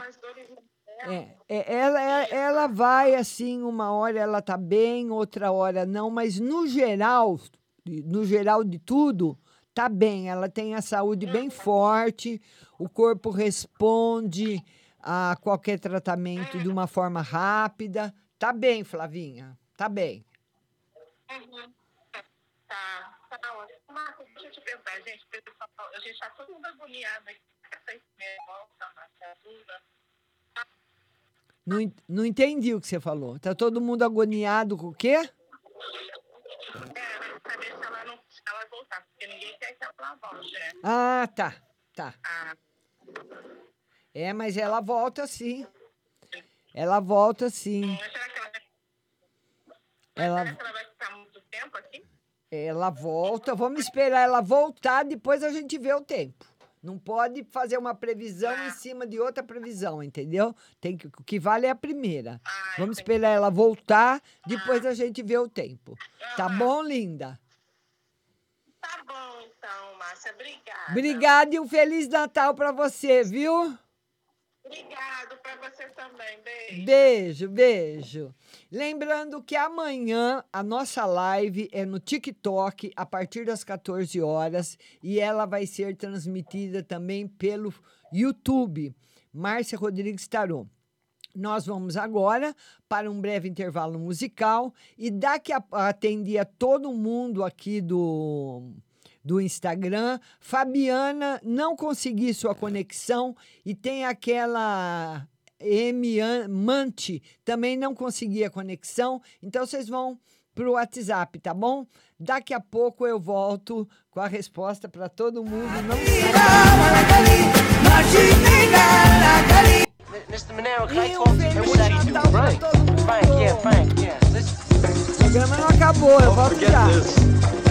Speaker 6: É, é, ela, é- ela vai assim, uma hora ela tá bem, outra hora não, mas no geral, no geral de tudo, tá bem. Ela tem a saúde bem forte, o corpo responde a qualquer tratamento de uma forma rápida. Tá bem, Flavinha, tá bem.
Speaker 14: Uhum. Tá, tá ótimo. Márcia, deixa eu te perguntar, gente, pessoal, a gente tá todo mundo agoniado aqui. Essa volta, ajuda.
Speaker 6: Não, não entendi o que você falou. Tá todo mundo agoniado com o quê?
Speaker 14: É, porque ninguém quer que ela volte. né?
Speaker 6: Ah, tá, tá.
Speaker 14: Ah,
Speaker 6: É, mas ela volta sim. Ela volta sim.
Speaker 14: mas será que ela,
Speaker 6: Ela,
Speaker 14: será que ela vai ficar muito tempo aqui?
Speaker 6: ela volta. Vamos esperar ela voltar, depois a gente vê o tempo. Não pode fazer uma previsão em cima de outra previsão, entendeu? Tem que, o que vale é a primeira. Vamos esperar ela voltar, depois a gente vê o tempo. Tá bom, linda?
Speaker 14: Tá bom, então, Márcia. Obrigada.
Speaker 6: Obrigada e um Feliz Natal pra você, viu?
Speaker 14: Obrigado para você também. Beijo.
Speaker 6: Beijo, beijo. Lembrando que amanhã a nossa live é no TikTok a partir das 14 horas e ela vai ser transmitida também pelo YouTube. Márcia Rodrigues Tarô. Nós vamos agora para um breve intervalo musical e daqui a atendi a todo mundo aqui do do Instagram. Fabiana, não consegui sua conexão e tem aquela M Mante, também não consegui a conexão. Então vocês vão pro WhatsApp, tá bom? Daqui a pouco eu volto com a resposta para todo mundo. Não
Speaker 15: Mr. Monero, can I talk to you? What do you do? Frank. Frank, yeah, Frank, yeah. Listen.
Speaker 6: O programa não acabou, eu volto já.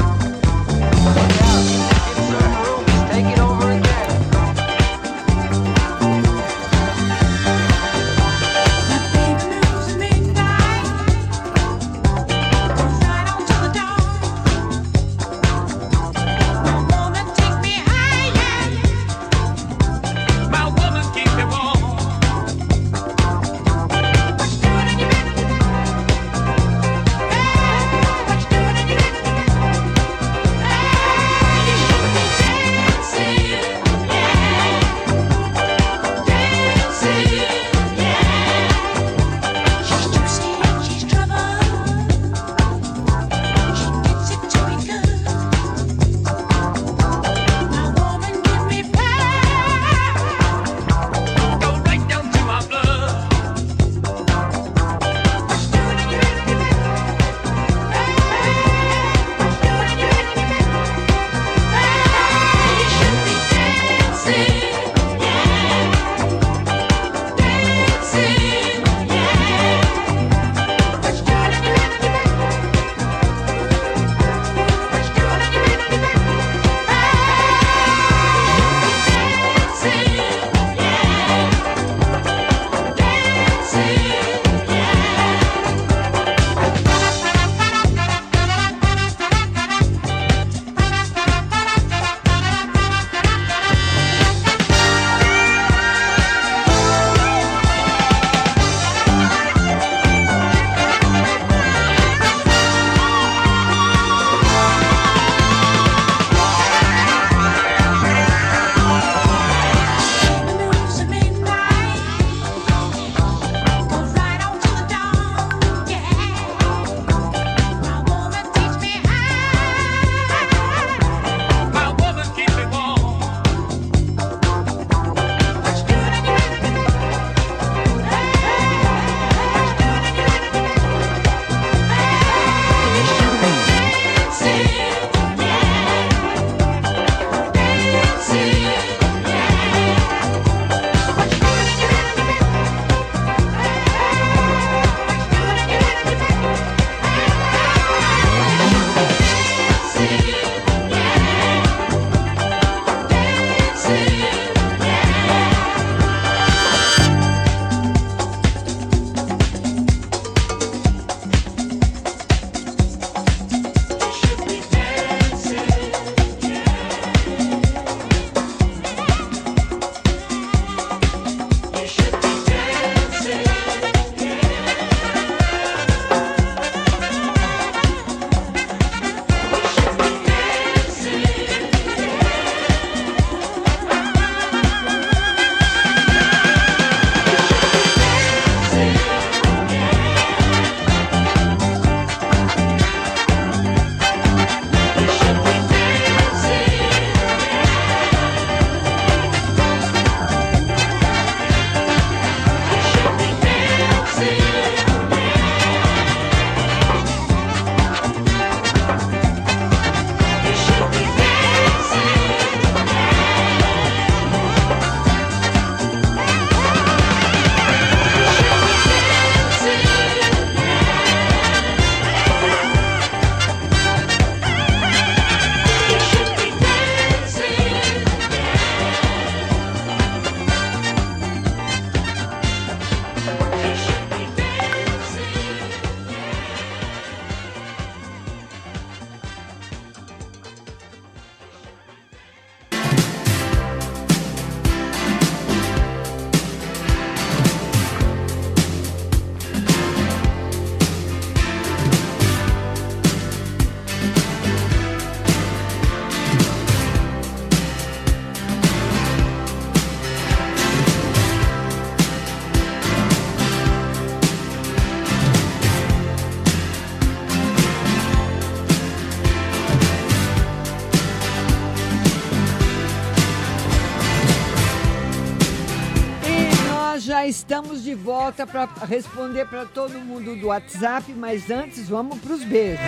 Speaker 6: Estamos de volta para responder para todo mundo do WhatsApp, mas antes vamos para os beijos.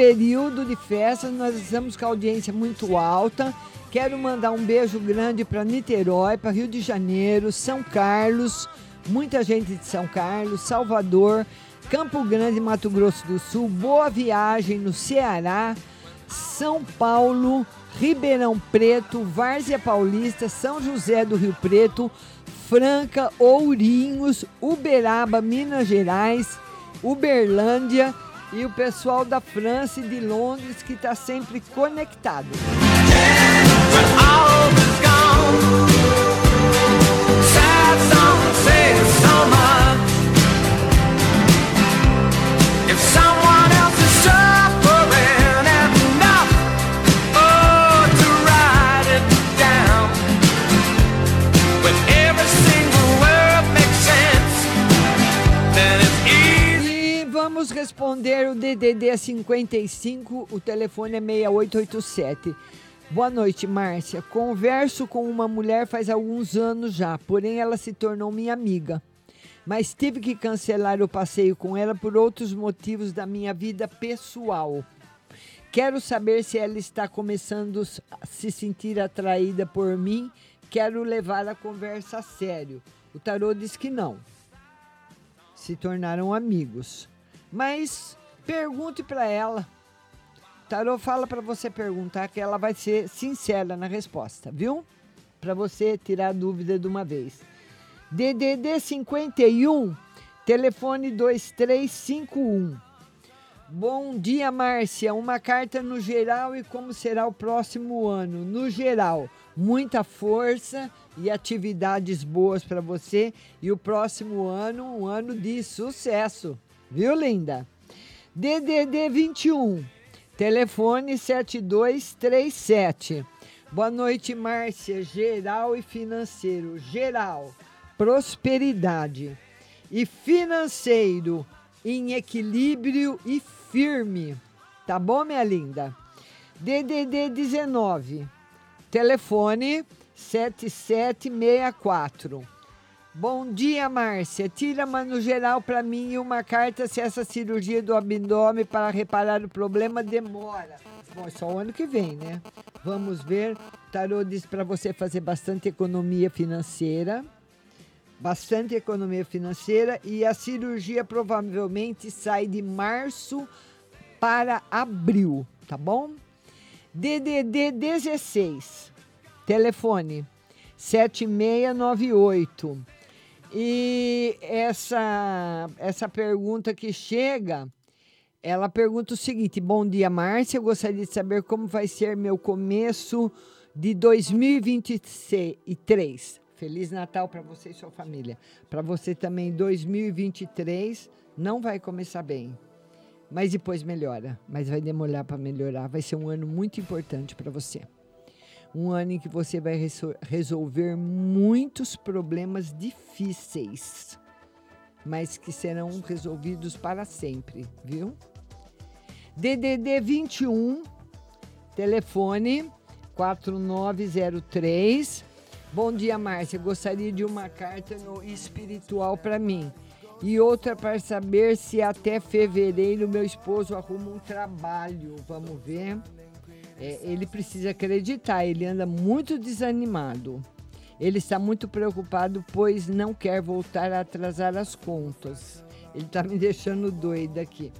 Speaker 6: Período de festas, nós estamos com a audiência muito alta. Quero mandar um beijo grande para Niterói, para Rio de Janeiro, São Carlos, muita gente de São Carlos, Salvador, Campo Grande, Mato Grosso do Sul, Boa Viagem no Ceará, São Paulo, Ribeirão Preto, Várzea Paulista, São José do Rio Preto, Franca, Ourinhos, Uberaba, Minas Gerais, Uberlândia e o pessoal da França e de Londres que está sempre conectado.
Speaker 1: Sad
Speaker 6: responder o DDD 55, o telefone é 6887. Boa noite, Márcia. Converso com uma mulher faz alguns anos já, porém ela se tornou minha amiga. Mas tive que cancelar o passeio com ela por outros motivos da minha vida pessoal. Quero saber se ela está começando a se sentir atraída por mim. Quero levar a conversa a sério. O tarô diz que não. Se tornaram amigos. Mas pergunte para ela. Tarô fala para você perguntar que ela vai ser sincera na resposta, viu? Para você tirar a dúvida de uma vez. DDD 51, telefone 2351. Bom dia, Márcia. Uma carta no geral e como será o próximo ano. No geral, muita força e atividades boas para você. E o próximo ano, um ano de sucesso. Viu, linda? DDD 21, telefone 7237. Boa noite, Márcia. Geral e financeiro. Geral, prosperidade. E financeiro, em equilíbrio e firme. Tá bom, minha linda? DDD 19, telefone 7764. Bom dia, Márcia. Tira, mas no geral, para mim, uma carta se essa cirurgia do abdômen para reparar o problema demora. Bom, é só o ano que vem, né? Vamos ver. O tarô diz para você fazer bastante economia financeira. Bastante economia financeira. E a cirurgia provavelmente sai de março para abril, tá bom? DDD 16, telefone 7698. E essa, essa pergunta que chega, ela pergunta o seguinte: Bom dia, Márcia. Eu gostaria de saber como vai ser meu começo de 2023. Feliz Natal para você e sua família. Para você também, 2023 não vai começar bem, mas depois melhora. Mas vai demorar para melhorar. Vai ser um ano muito importante para você um ano em que você vai resol- resolver muitos problemas difíceis, mas que serão resolvidos para sempre, viu? DDD 21, telefone 4903. Bom dia, Márcia. Gostaria de uma carta no espiritual para mim. E outra para saber se até fevereiro meu esposo arruma um trabalho. Vamos ver. É, ele precisa acreditar, ele anda muito desanimado. Ele está muito preocupado, pois não quer voltar a atrasar as contas. Ele está me deixando doida aqui.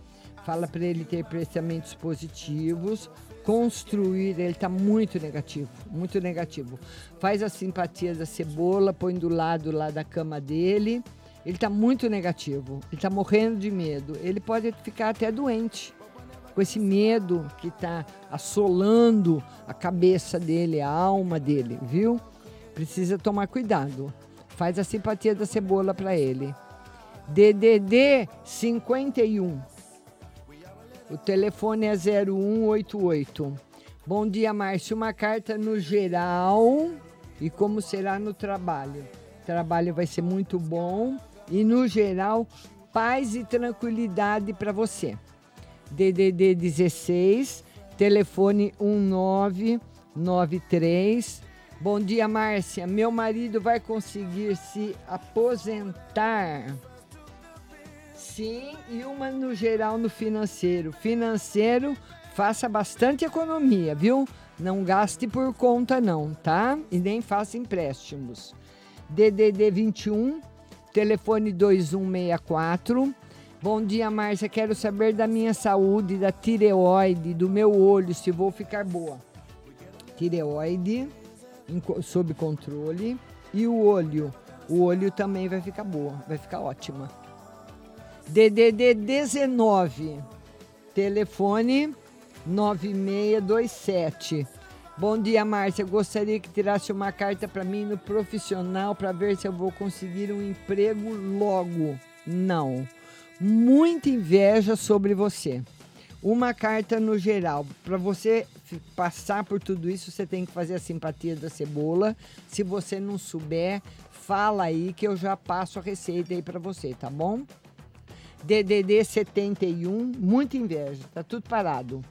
Speaker 6: Fala para ele ter pensamentos positivos, construir. Ele está muito negativo, muito negativo. Faz a simpatia da cebola, põe do lado lá da cama dele. Ele está muito negativo. Ele está morrendo de medo. Ele pode ficar até doente com esse medo que está assolando a cabeça dele, a alma dele, viu? Precisa tomar cuidado. Faz a simpatia da cebola para ele. DDD 51. O telefone é 0188. Bom dia, Márcio. Uma carta no geral e como será no trabalho. O trabalho vai ser muito bom e no geral paz e tranquilidade para você. DDD 16, telefone 1993. Bom dia, Márcia. Meu marido vai conseguir se aposentar. Sim, e uma no geral no financeiro. Financeiro, faça bastante economia, viu? Não gaste por conta não, tá? E nem faça empréstimos. DDD 21, telefone 2164. Bom dia, Márcia. Quero saber da minha saúde, da tireoide, do meu olho, se vou ficar boa. Tireoide sob controle e o olho. O olho também vai ficar boa, vai ficar ótima. DDD 19, telefone 9627. Bom dia, Márcia. Gostaria que tirasse uma carta para mim no profissional para ver se eu vou conseguir um emprego logo. Não. Muita inveja sobre você. Uma carta no geral. Para você passar por tudo isso, você tem que fazer a simpatia da cebola. Se você não souber, fala aí que eu já passo a receita aí para você, tá bom? DDD 71, muita inveja, tá tudo parado.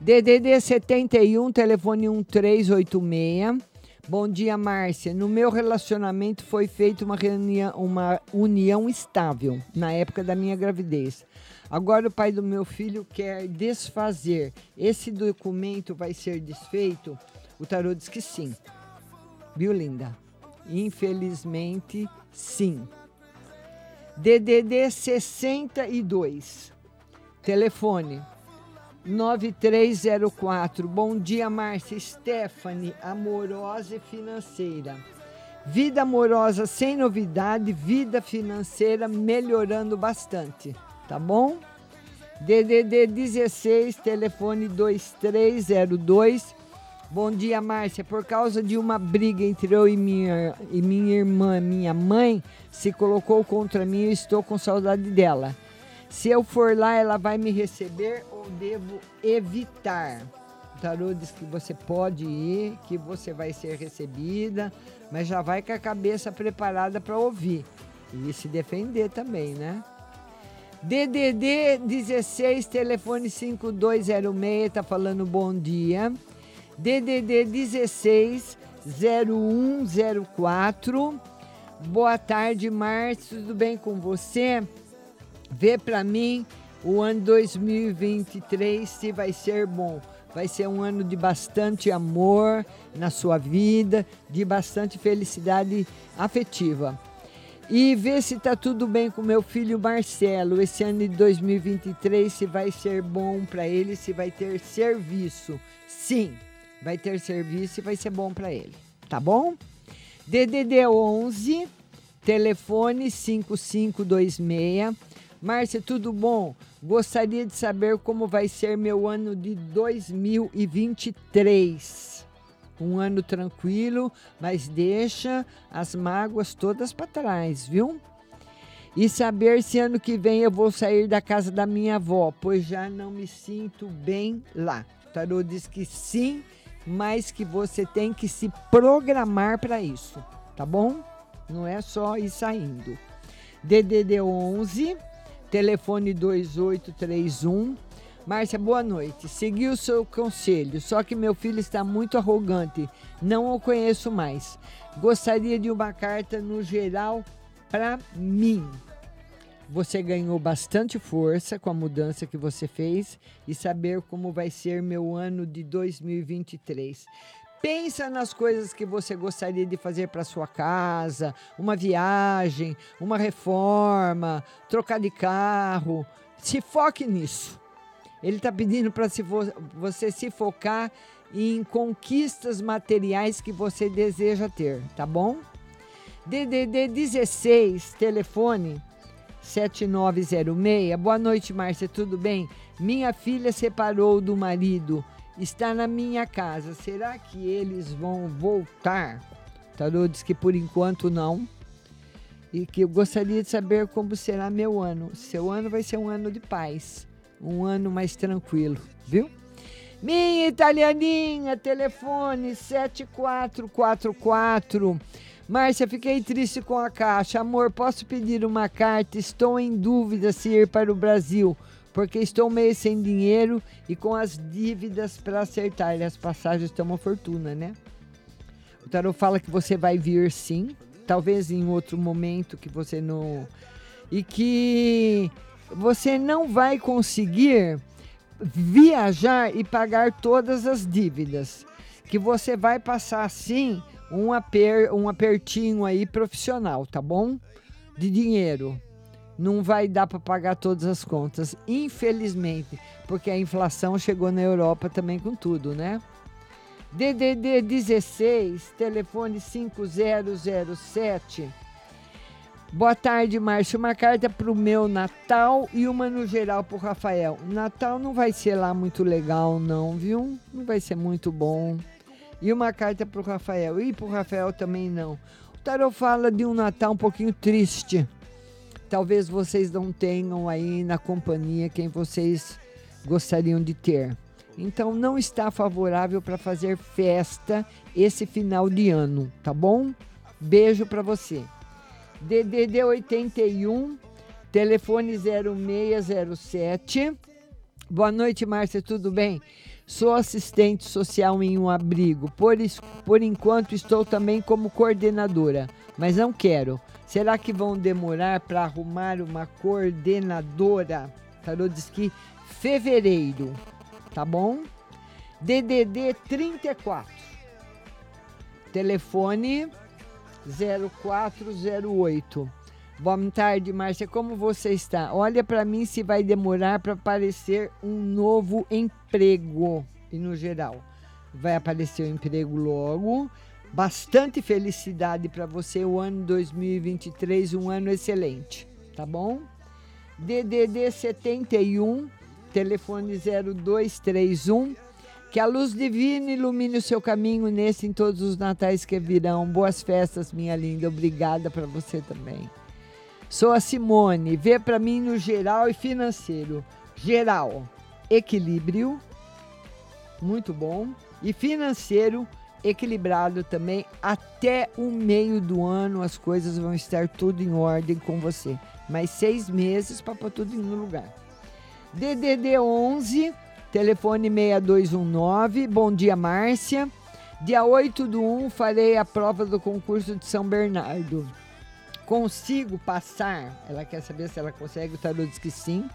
Speaker 6: DDD 71, telefone 1386. Bom dia, Márcia. No meu relacionamento foi feita uma, reunião, uma união estável na época da minha gravidez. Agora o pai do meu filho quer desfazer. Esse documento vai ser desfeito? O tarô diz que sim. Viu, linda? Infelizmente, sim. DDD 62. Telefone 9304. Bom dia, Márcia. Stephanie, amorosa e financeira. Vida amorosa sem novidade, vida financeira melhorando bastante, tá bom? DDD 16, telefone 2302. Bom dia, Márcia. Por causa de uma briga entre eu e minha, e minha irmã, minha mãe, se colocou contra mim e estou com saudade dela. Se eu for lá, ela vai me receber ou devo evitar? O tarô diz que você pode ir, que você vai ser recebida, mas já vai com a cabeça preparada para ouvir e se defender também, né? DDD 16, telefone 5206, tá falando bom dia. DDD 16 0104. Boa tarde, Márcio. Tudo bem com você? Vê para mim o ano 2023 se vai ser bom. Vai ser um ano de bastante amor na sua vida, de bastante felicidade afetiva. E vê se tá tudo bem com meu filho Marcelo. Esse ano de 2023 se vai ser bom para ele, se vai ter serviço. Sim, vai ter serviço e vai ser bom para ele. Tá bom? DDD 11, telefone 5526. Márcia, tudo bom? Gostaria de saber como vai ser meu ano de 2023. Um ano tranquilo, mas deixa as mágoas todas para trás, viu? E saber se ano que vem eu vou sair da casa da minha avó, pois já não me sinto bem lá. O tarô diz que sim, mas que você tem que se programar para isso, tá bom? Não é só ir saindo. DDD 11, telefone 2831. Márcia, boa noite. Segui o seu conselho, só que meu filho está muito arrogante. Não o conheço mais. Gostaria de uma carta no geral para mim. Você ganhou bastante força com a mudança que você fez e saber como vai ser meu ano de 2023. Pensa nas coisas que você gostaria de fazer para sua casa, uma viagem, uma reforma, trocar de carro. Se foque nisso. Ele está pedindo para você se focar em conquistas materiais que você deseja ter, tá bom? DDD 16, telefone 7906. Boa noite, Márcia, tudo bem? Minha filha separou do marido, está na minha casa. Será que eles vão voltar? Tarô diz que por enquanto não. E que eu gostaria de saber como será meu ano. Seu ano vai ser um ano de paz. um ano mais tranquilo, viu? Minha italianinha, telefone 7444. Márcia, fiquei triste com a caixa. Amor, posso pedir uma carta? Estou em dúvida se ir para o Brasil, porque estou meio sem dinheiro e com as dívidas para acertar. E as passagens estão uma fortuna, né? O tarot fala que você vai vir sim, talvez em outro momento que você não. E que você não vai conseguir viajar e pagar todas as dívidas. Que você vai passar sim um, aper, um apertinho aí profissional, tá bom? De dinheiro. Não vai dar para pagar todas as contas, infelizmente, porque a inflação chegou na Europa também com tudo, né? DDD 16, telefone 5007. Boa tarde, Márcio. Uma carta para o meu Natal e uma no geral para o Rafael. Natal não vai ser lá muito legal, não, viu? Não vai ser muito bom. E uma carta para o Rafael. E para o Rafael também não. O Tarot fala de um Natal um pouquinho triste. Talvez vocês não tenham aí na companhia quem vocês gostariam de ter. Então não está favorável para fazer festa esse final de ano, tá bom? Beijo para você. DDD 81, telefone 0607. Boa noite, Márcia, tudo bem? Sou assistente social em um abrigo. Por, por enquanto estou também como coordenadora, mas não quero. Será que vão demorar para arrumar uma coordenadora? Tarô diz que fevereiro, tá bom? DDD 34. Telefone 0408. Boa tarde, Márcia. Como você está? Olha para mim se vai demorar para aparecer um novo emprego. E no geral, vai aparecer o emprego logo. Bastante felicidade para você. O ano 2023, um ano excelente. Tá bom? DDD 71, telefone 0231. Que a luz divina ilumine o seu caminho nesse e em todos os natais que virão. Boas festas, minha linda. Obrigada para você também. Sou a Simone. Vê para mim no geral e financeiro. Geral, equilíbrio. Muito bom. E financeiro, equilibrado também. Até o meio do ano as coisas vão estar tudo em ordem com você. Mais seis meses para pôr tudo no lugar. DDD 11, telefone 6219. Bom dia, Márcia. Dia 8 do 1 farei a prova do concurso de São Bernardo. Consigo passar? Ela quer saber se ela consegue, o tarô diz que sim.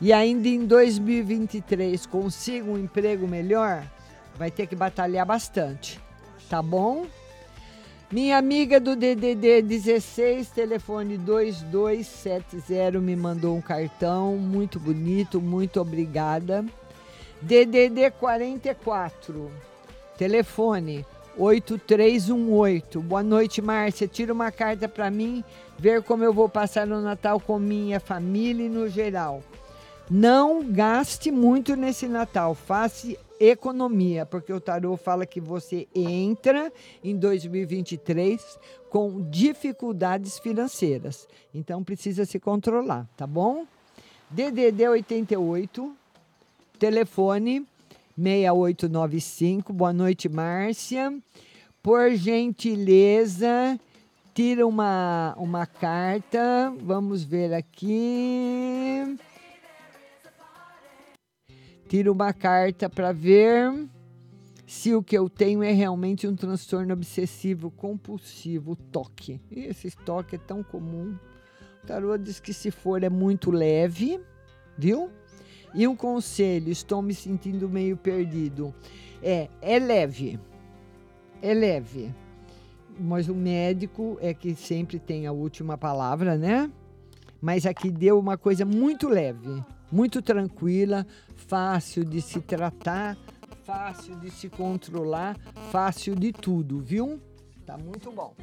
Speaker 6: E ainda em 2023 consigo um emprego melhor? Vai ter que batalhar bastante, tá bom? Minha amiga do DDD 16, telefone 2270, me mandou um cartão muito bonito, muito obrigada. DDD 44, telefone 8318. Boa noite, Márcia. Tira uma carta para mim, ver como eu vou passar o Natal com minha família e no geral. Não gaste muito nesse Natal, faça economia, porque o tarô fala que você entra em 2023 com dificuldades financeiras. Então precisa se controlar, tá bom? DDD 88, telefone 6895. Boa noite, Márcia. Por gentileza, tira uma, uma carta. Vamos ver aqui. Tira uma carta para ver se o que eu tenho é realmente um transtorno obsessivo compulsivo, toque. E esse toque é tão comum. O tarô diz que se for é muito leve, viu? E um conselho, estou me sentindo meio perdido. É, é leve. É leve. Mas o médico é que sempre tem a última palavra, né? Mas aqui deu uma coisa muito leve, muito tranquila, fácil de se tratar, fácil de se controlar, fácil de tudo, viu? Tá muito bom.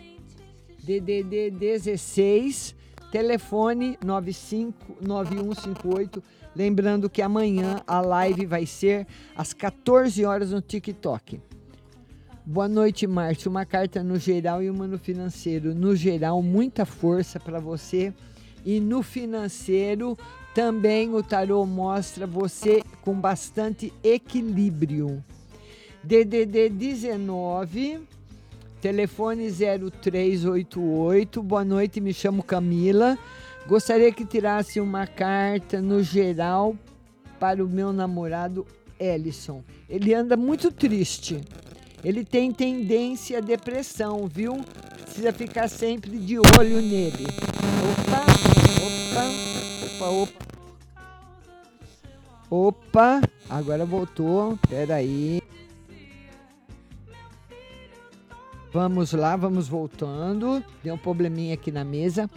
Speaker 6: DDD 16, telefone 959158. Lembrando que amanhã a live vai ser às 14 horas no TikTok. Boa noite, Márcio. Uma carta no geral e uma no financeiro. No geral, muita força para você E no financeiro, também o tarô mostra você com bastante equilíbrio. DDD 19, telefone 0388. Boa noite, me chamo Camila. Gostaria que tirasse uma carta no geral para o meu namorado Ellison. Ele anda muito triste. Ele tem tendência à depressão, viu? Precisa ficar sempre de olho nele. Opa, opa, opa, opa. Opa, agora voltou. Peraí. Vamos lá, vamos voltando. Deu um probleminha aqui na mesa.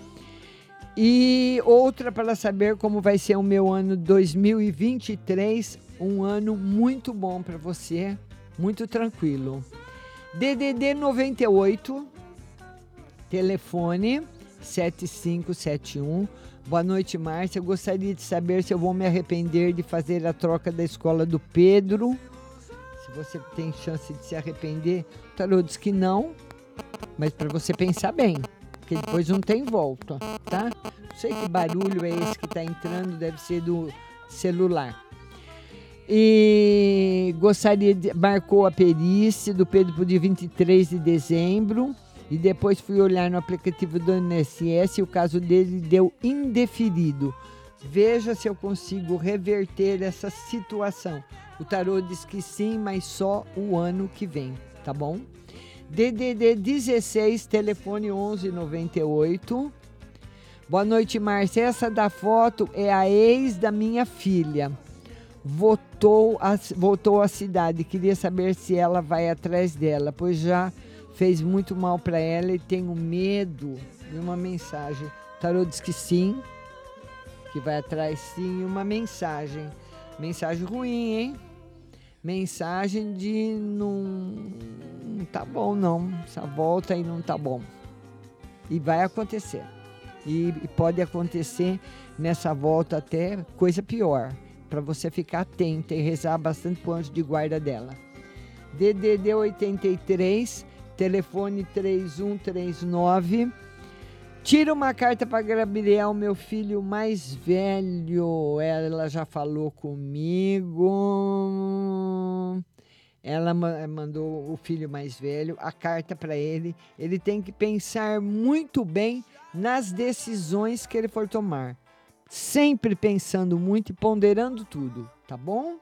Speaker 6: E outra para saber como vai ser o meu ano 2023, um ano muito bom para você, muito tranquilo. DDD 98, telefone 7571. Boa noite, Márcia. Gostaria de saber se eu vou me arrepender de fazer a troca da escola do Pedro. Se você tem chance de se arrepender, o tarô diz que não, mas para você pensar bem, porque depois não tem volta, tá? Não sei que barulho é esse que está entrando, deve ser do celular. E gostaria de. Marcou a perícia do Pedro para o dia 23 de dezembro. E depois fui olhar no aplicativo do INSS e o caso dele deu indeferido. Veja se eu consigo reverter essa situação. O tarô diz que sim, mas só o ano que vem, tá bom? DDD 16, telefone 1198. Boa noite, Márcia. Essa da foto é a ex da minha filha. Voltou a, voltou à cidade. Queria saber se ela vai atrás dela, pois já fez muito mal para ela e tenho medo de uma mensagem. O tarô diz que sim, que vai atrás sim, uma mensagem. Mensagem ruim, hein? Mensagem de não, não tá bom não, essa volta aí não tá bom. E vai acontecer. E, e pode acontecer nessa volta até coisa pior, para você ficar atenta e rezar bastante pro anjo de guarda dela. DDD 83 telefone 3139. Tira uma carta para Gabriel, meu filho mais velho. Ela já falou comigo. Ela mandou o filho mais velho a carta para ele. Ele tem que pensar muito bem nas decisões que ele for tomar. Sempre pensando muito e ponderando tudo, tá bom?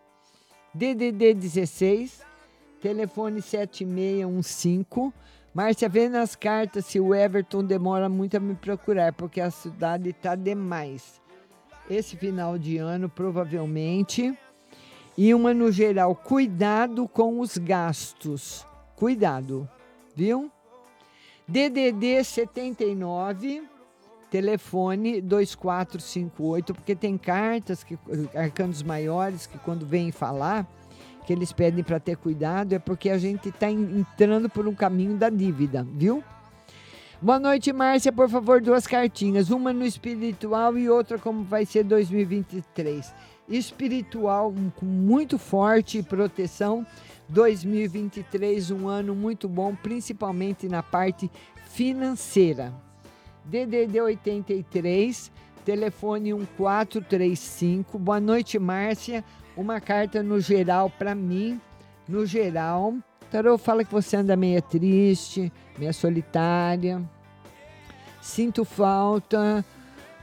Speaker 6: DDD 16 telefone 7615. Márcia, vê nas cartas se o Everton demora muito a me procurar, porque a cidade está demais. Esse final de ano, provavelmente. E uma no geral, cuidado com os gastos. Cuidado, viu? DDD 79, telefone 2458, porque tem cartas, que, arcanos maiores, que quando vêm falar, que eles pedem para ter cuidado é porque a gente está entrando por um caminho da dívida, viu? Boa noite, Márcia. Por favor, duas cartinhas. Uma no espiritual e outra como vai ser 2023. Espiritual muito forte proteção. 2023, um ano muito bom, principalmente na parte financeira. DDD 83, telefone 1435. Boa noite, Márcia uma carta no geral para mim, no geral. Tarô fala que você anda meio triste, meio solitária. Sinto falta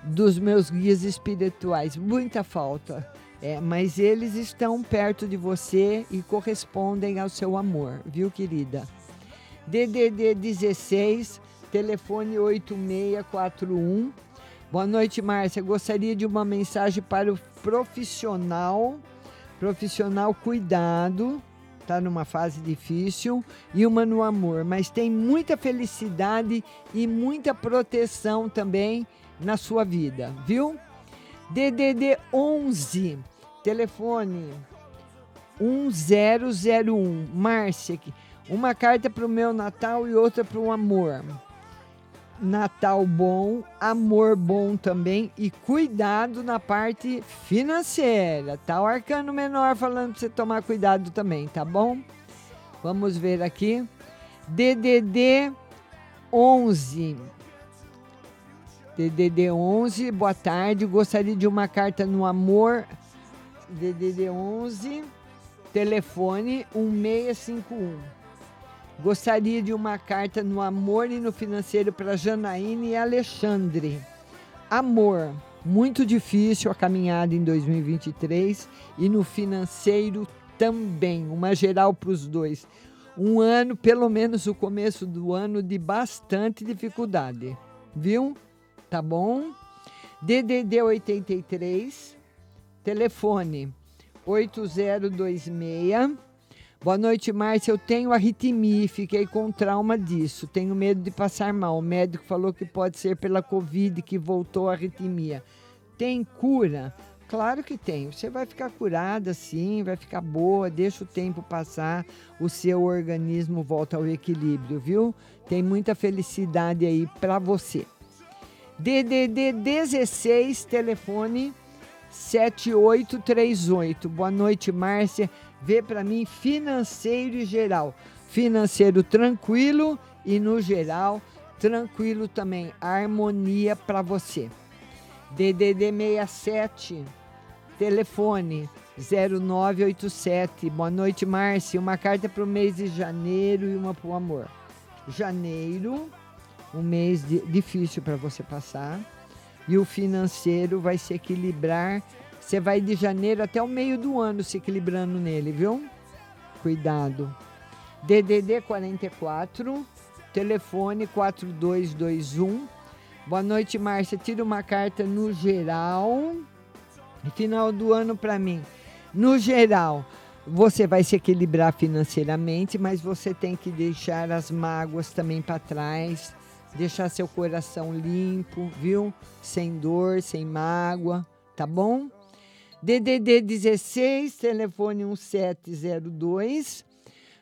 Speaker 6: dos meus guias espirituais, muita falta. É, mas eles estão perto de você e correspondem ao seu amor, viu, querida? DDD 16, telefone 8641. Boa noite, Márcia. Gostaria de uma mensagem para o profissional profissional cuidado, tá numa fase difícil, e uma no amor, mas tem muita felicidade e muita proteção também na sua vida, viu? DDD 11, telefone 1001, Márcia, uma carta para o meu Natal e outra para o amor. Natal bom, amor bom também e cuidado na parte financeira. Tá o arcano menor falando para você tomar cuidado também, tá bom? Vamos ver aqui. DDD 11. DDD 11, boa tarde. Gostaria de uma carta no amor. DDD 11, telefone 1651. Gostaria de uma carta no amor e no financeiro para Janaína e Alexandre. Amor, muito difícil a caminhada em 2023 e no financeiro também. Uma geral para os dois. Um ano, pelo menos o começo do ano, de bastante dificuldade. Viu? Tá bom? DDD 83, telefone 8026. Boa noite, Márcia. Eu tenho arritmia e fiquei com trauma disso. Tenho medo de passar mal. O médico falou que pode ser pela Covid que voltou a arritmia. Tem cura? Claro que tem. Você vai ficar curada sim, vai ficar boa, deixa o tempo passar, o seu organismo volta ao equilíbrio, viu? Tem muita felicidade aí para você. DDD 16, telefone 7838. Boa noite, Márcia. Vê para mim financeiro e geral. Financeiro tranquilo e no geral tranquilo também. Harmonia para você. DDD 67, telefone 0987. Boa noite, Márcia. Uma carta para o mês de janeiro e uma para o amor. Janeiro, um mês de, difícil para você passar. E o financeiro vai se equilibrar. Você vai de janeiro até o meio do ano se equilibrando nele, viu? Cuidado. DDD 44, telefone 4221. Boa noite, Márcia. Tira uma carta no geral. Final do ano para mim. No geral, você vai se equilibrar financeiramente, mas você tem que deixar as mágoas também para trás, deixar seu coração limpo, viu? Sem dor, sem mágoa, tá bom? DDD 16, telefone 1702.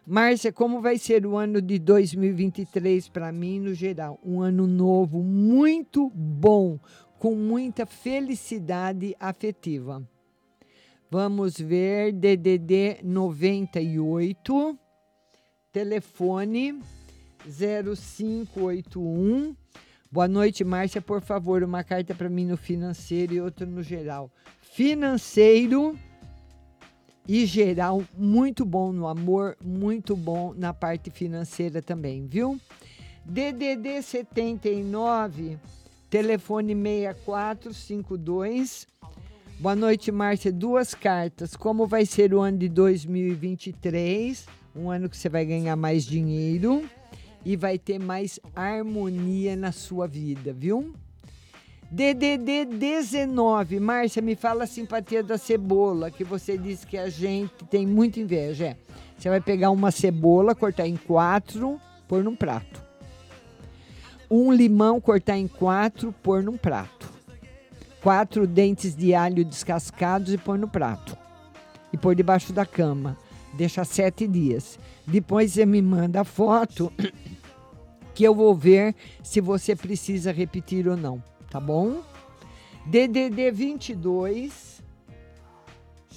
Speaker 6: Márcia, como vai ser o ano de 2023 para mim no geral? Um ano novo muito bom, com muita felicidade afetiva. Vamos ver DDD 98, telefone 0581. Boa noite, Márcia. Por favor, uma carta para mim no financeiro e outra no geral. Financeiro e geral, muito bom no amor, muito bom na parte financeira também, viu? DDD 79, telefone 6452. Boa noite, Márcia. Duas cartas. Como vai ser o ano de 2023? Um ano que você vai ganhar mais dinheiro e vai ter mais harmonia na sua vida, viu? DDD 19. Márcia, me fala a simpatia da cebola, que você disse que a gente tem muita inveja. É. Você vai pegar uma cebola, cortar em quatro, pôr num prato. Um limão, cortar em quatro, pôr num prato. Quatro dentes de alho descascados e pôr no prato. E pôr debaixo da cama. Deixa sete dias. Depois você me manda a foto que eu vou ver se você precisa repetir ou não tá bom? DDD 22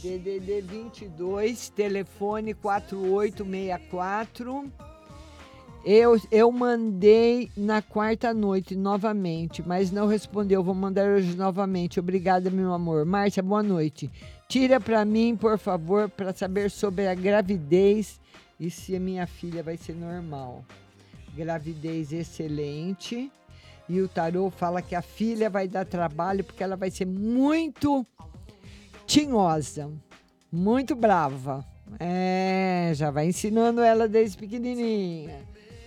Speaker 6: DDD 22, telefone 4864. Eu, eu mandei na quarta noite novamente, mas não respondeu. Vou mandar hoje novamente. Obrigada, meu amor. Márcia, boa noite. Tira para mim, por favor, para saber sobre a gravidez e se a minha filha vai ser normal. Gravidez excelente. E o tarô fala que a filha vai dar trabalho porque ela vai ser muito tinhosa, muito brava. É, já vai ensinando ela desde pequenininha.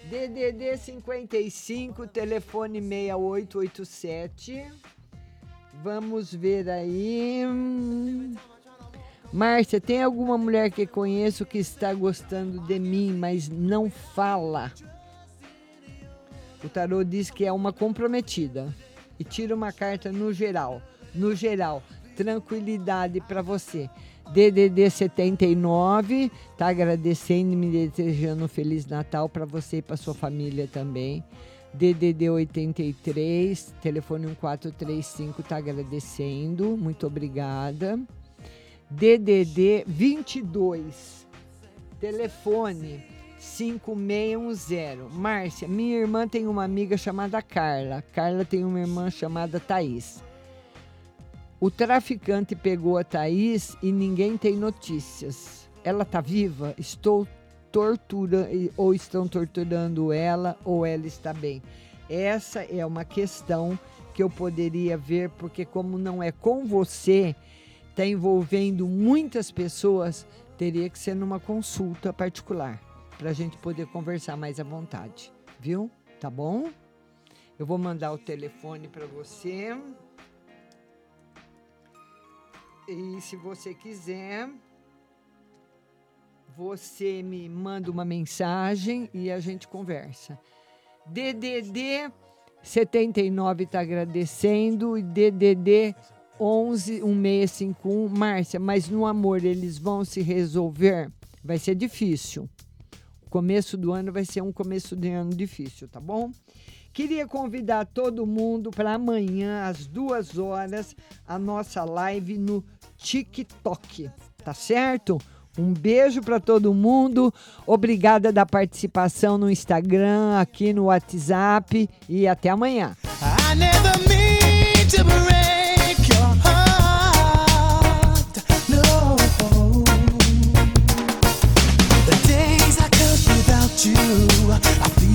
Speaker 6: DDD 55, telefone 6887. Vamos ver aí. Márcia, tem alguma mulher que conheço que está gostando de mim, mas não fala? O tarô diz que é uma comprometida e tira uma carta no geral. No geral, tranquilidade para você. DDD 79 tá agradecendo e me desejando um feliz Natal para você e para sua família também. DDD 83, telefone 1435 tá agradecendo. Muito obrigada. DDD 22, telefone 5610. Márcia, minha irmã tem uma amiga chamada Carla. Carla tem uma irmã chamada Thaís. O traficante pegou a Thaís e ninguém tem notícias. Ela tá viva? Estou torturando ou estão torturando ela ou ela está bem. Essa é uma questão que eu poderia ver porque como não é com você, está envolvendo muitas pessoas, teria que ser numa consulta particular para a gente poder conversar mais à vontade, viu? Tá bom? Eu vou mandar o telefone para você. E se você quiser, você me manda uma mensagem e a gente conversa. DDD 79 está agradecendo e DDD 11 1651. Márcia, mas no amor eles vão se resolver? Vai ser difícil. Começo do ano vai ser um começo de ano difícil, tá bom? Queria convidar todo mundo para amanhã, às duas horas, a nossa live no TikTok, tá certo? Um beijo para todo mundo. Obrigada da participação no Instagram, aqui no WhatsApp e até amanhã.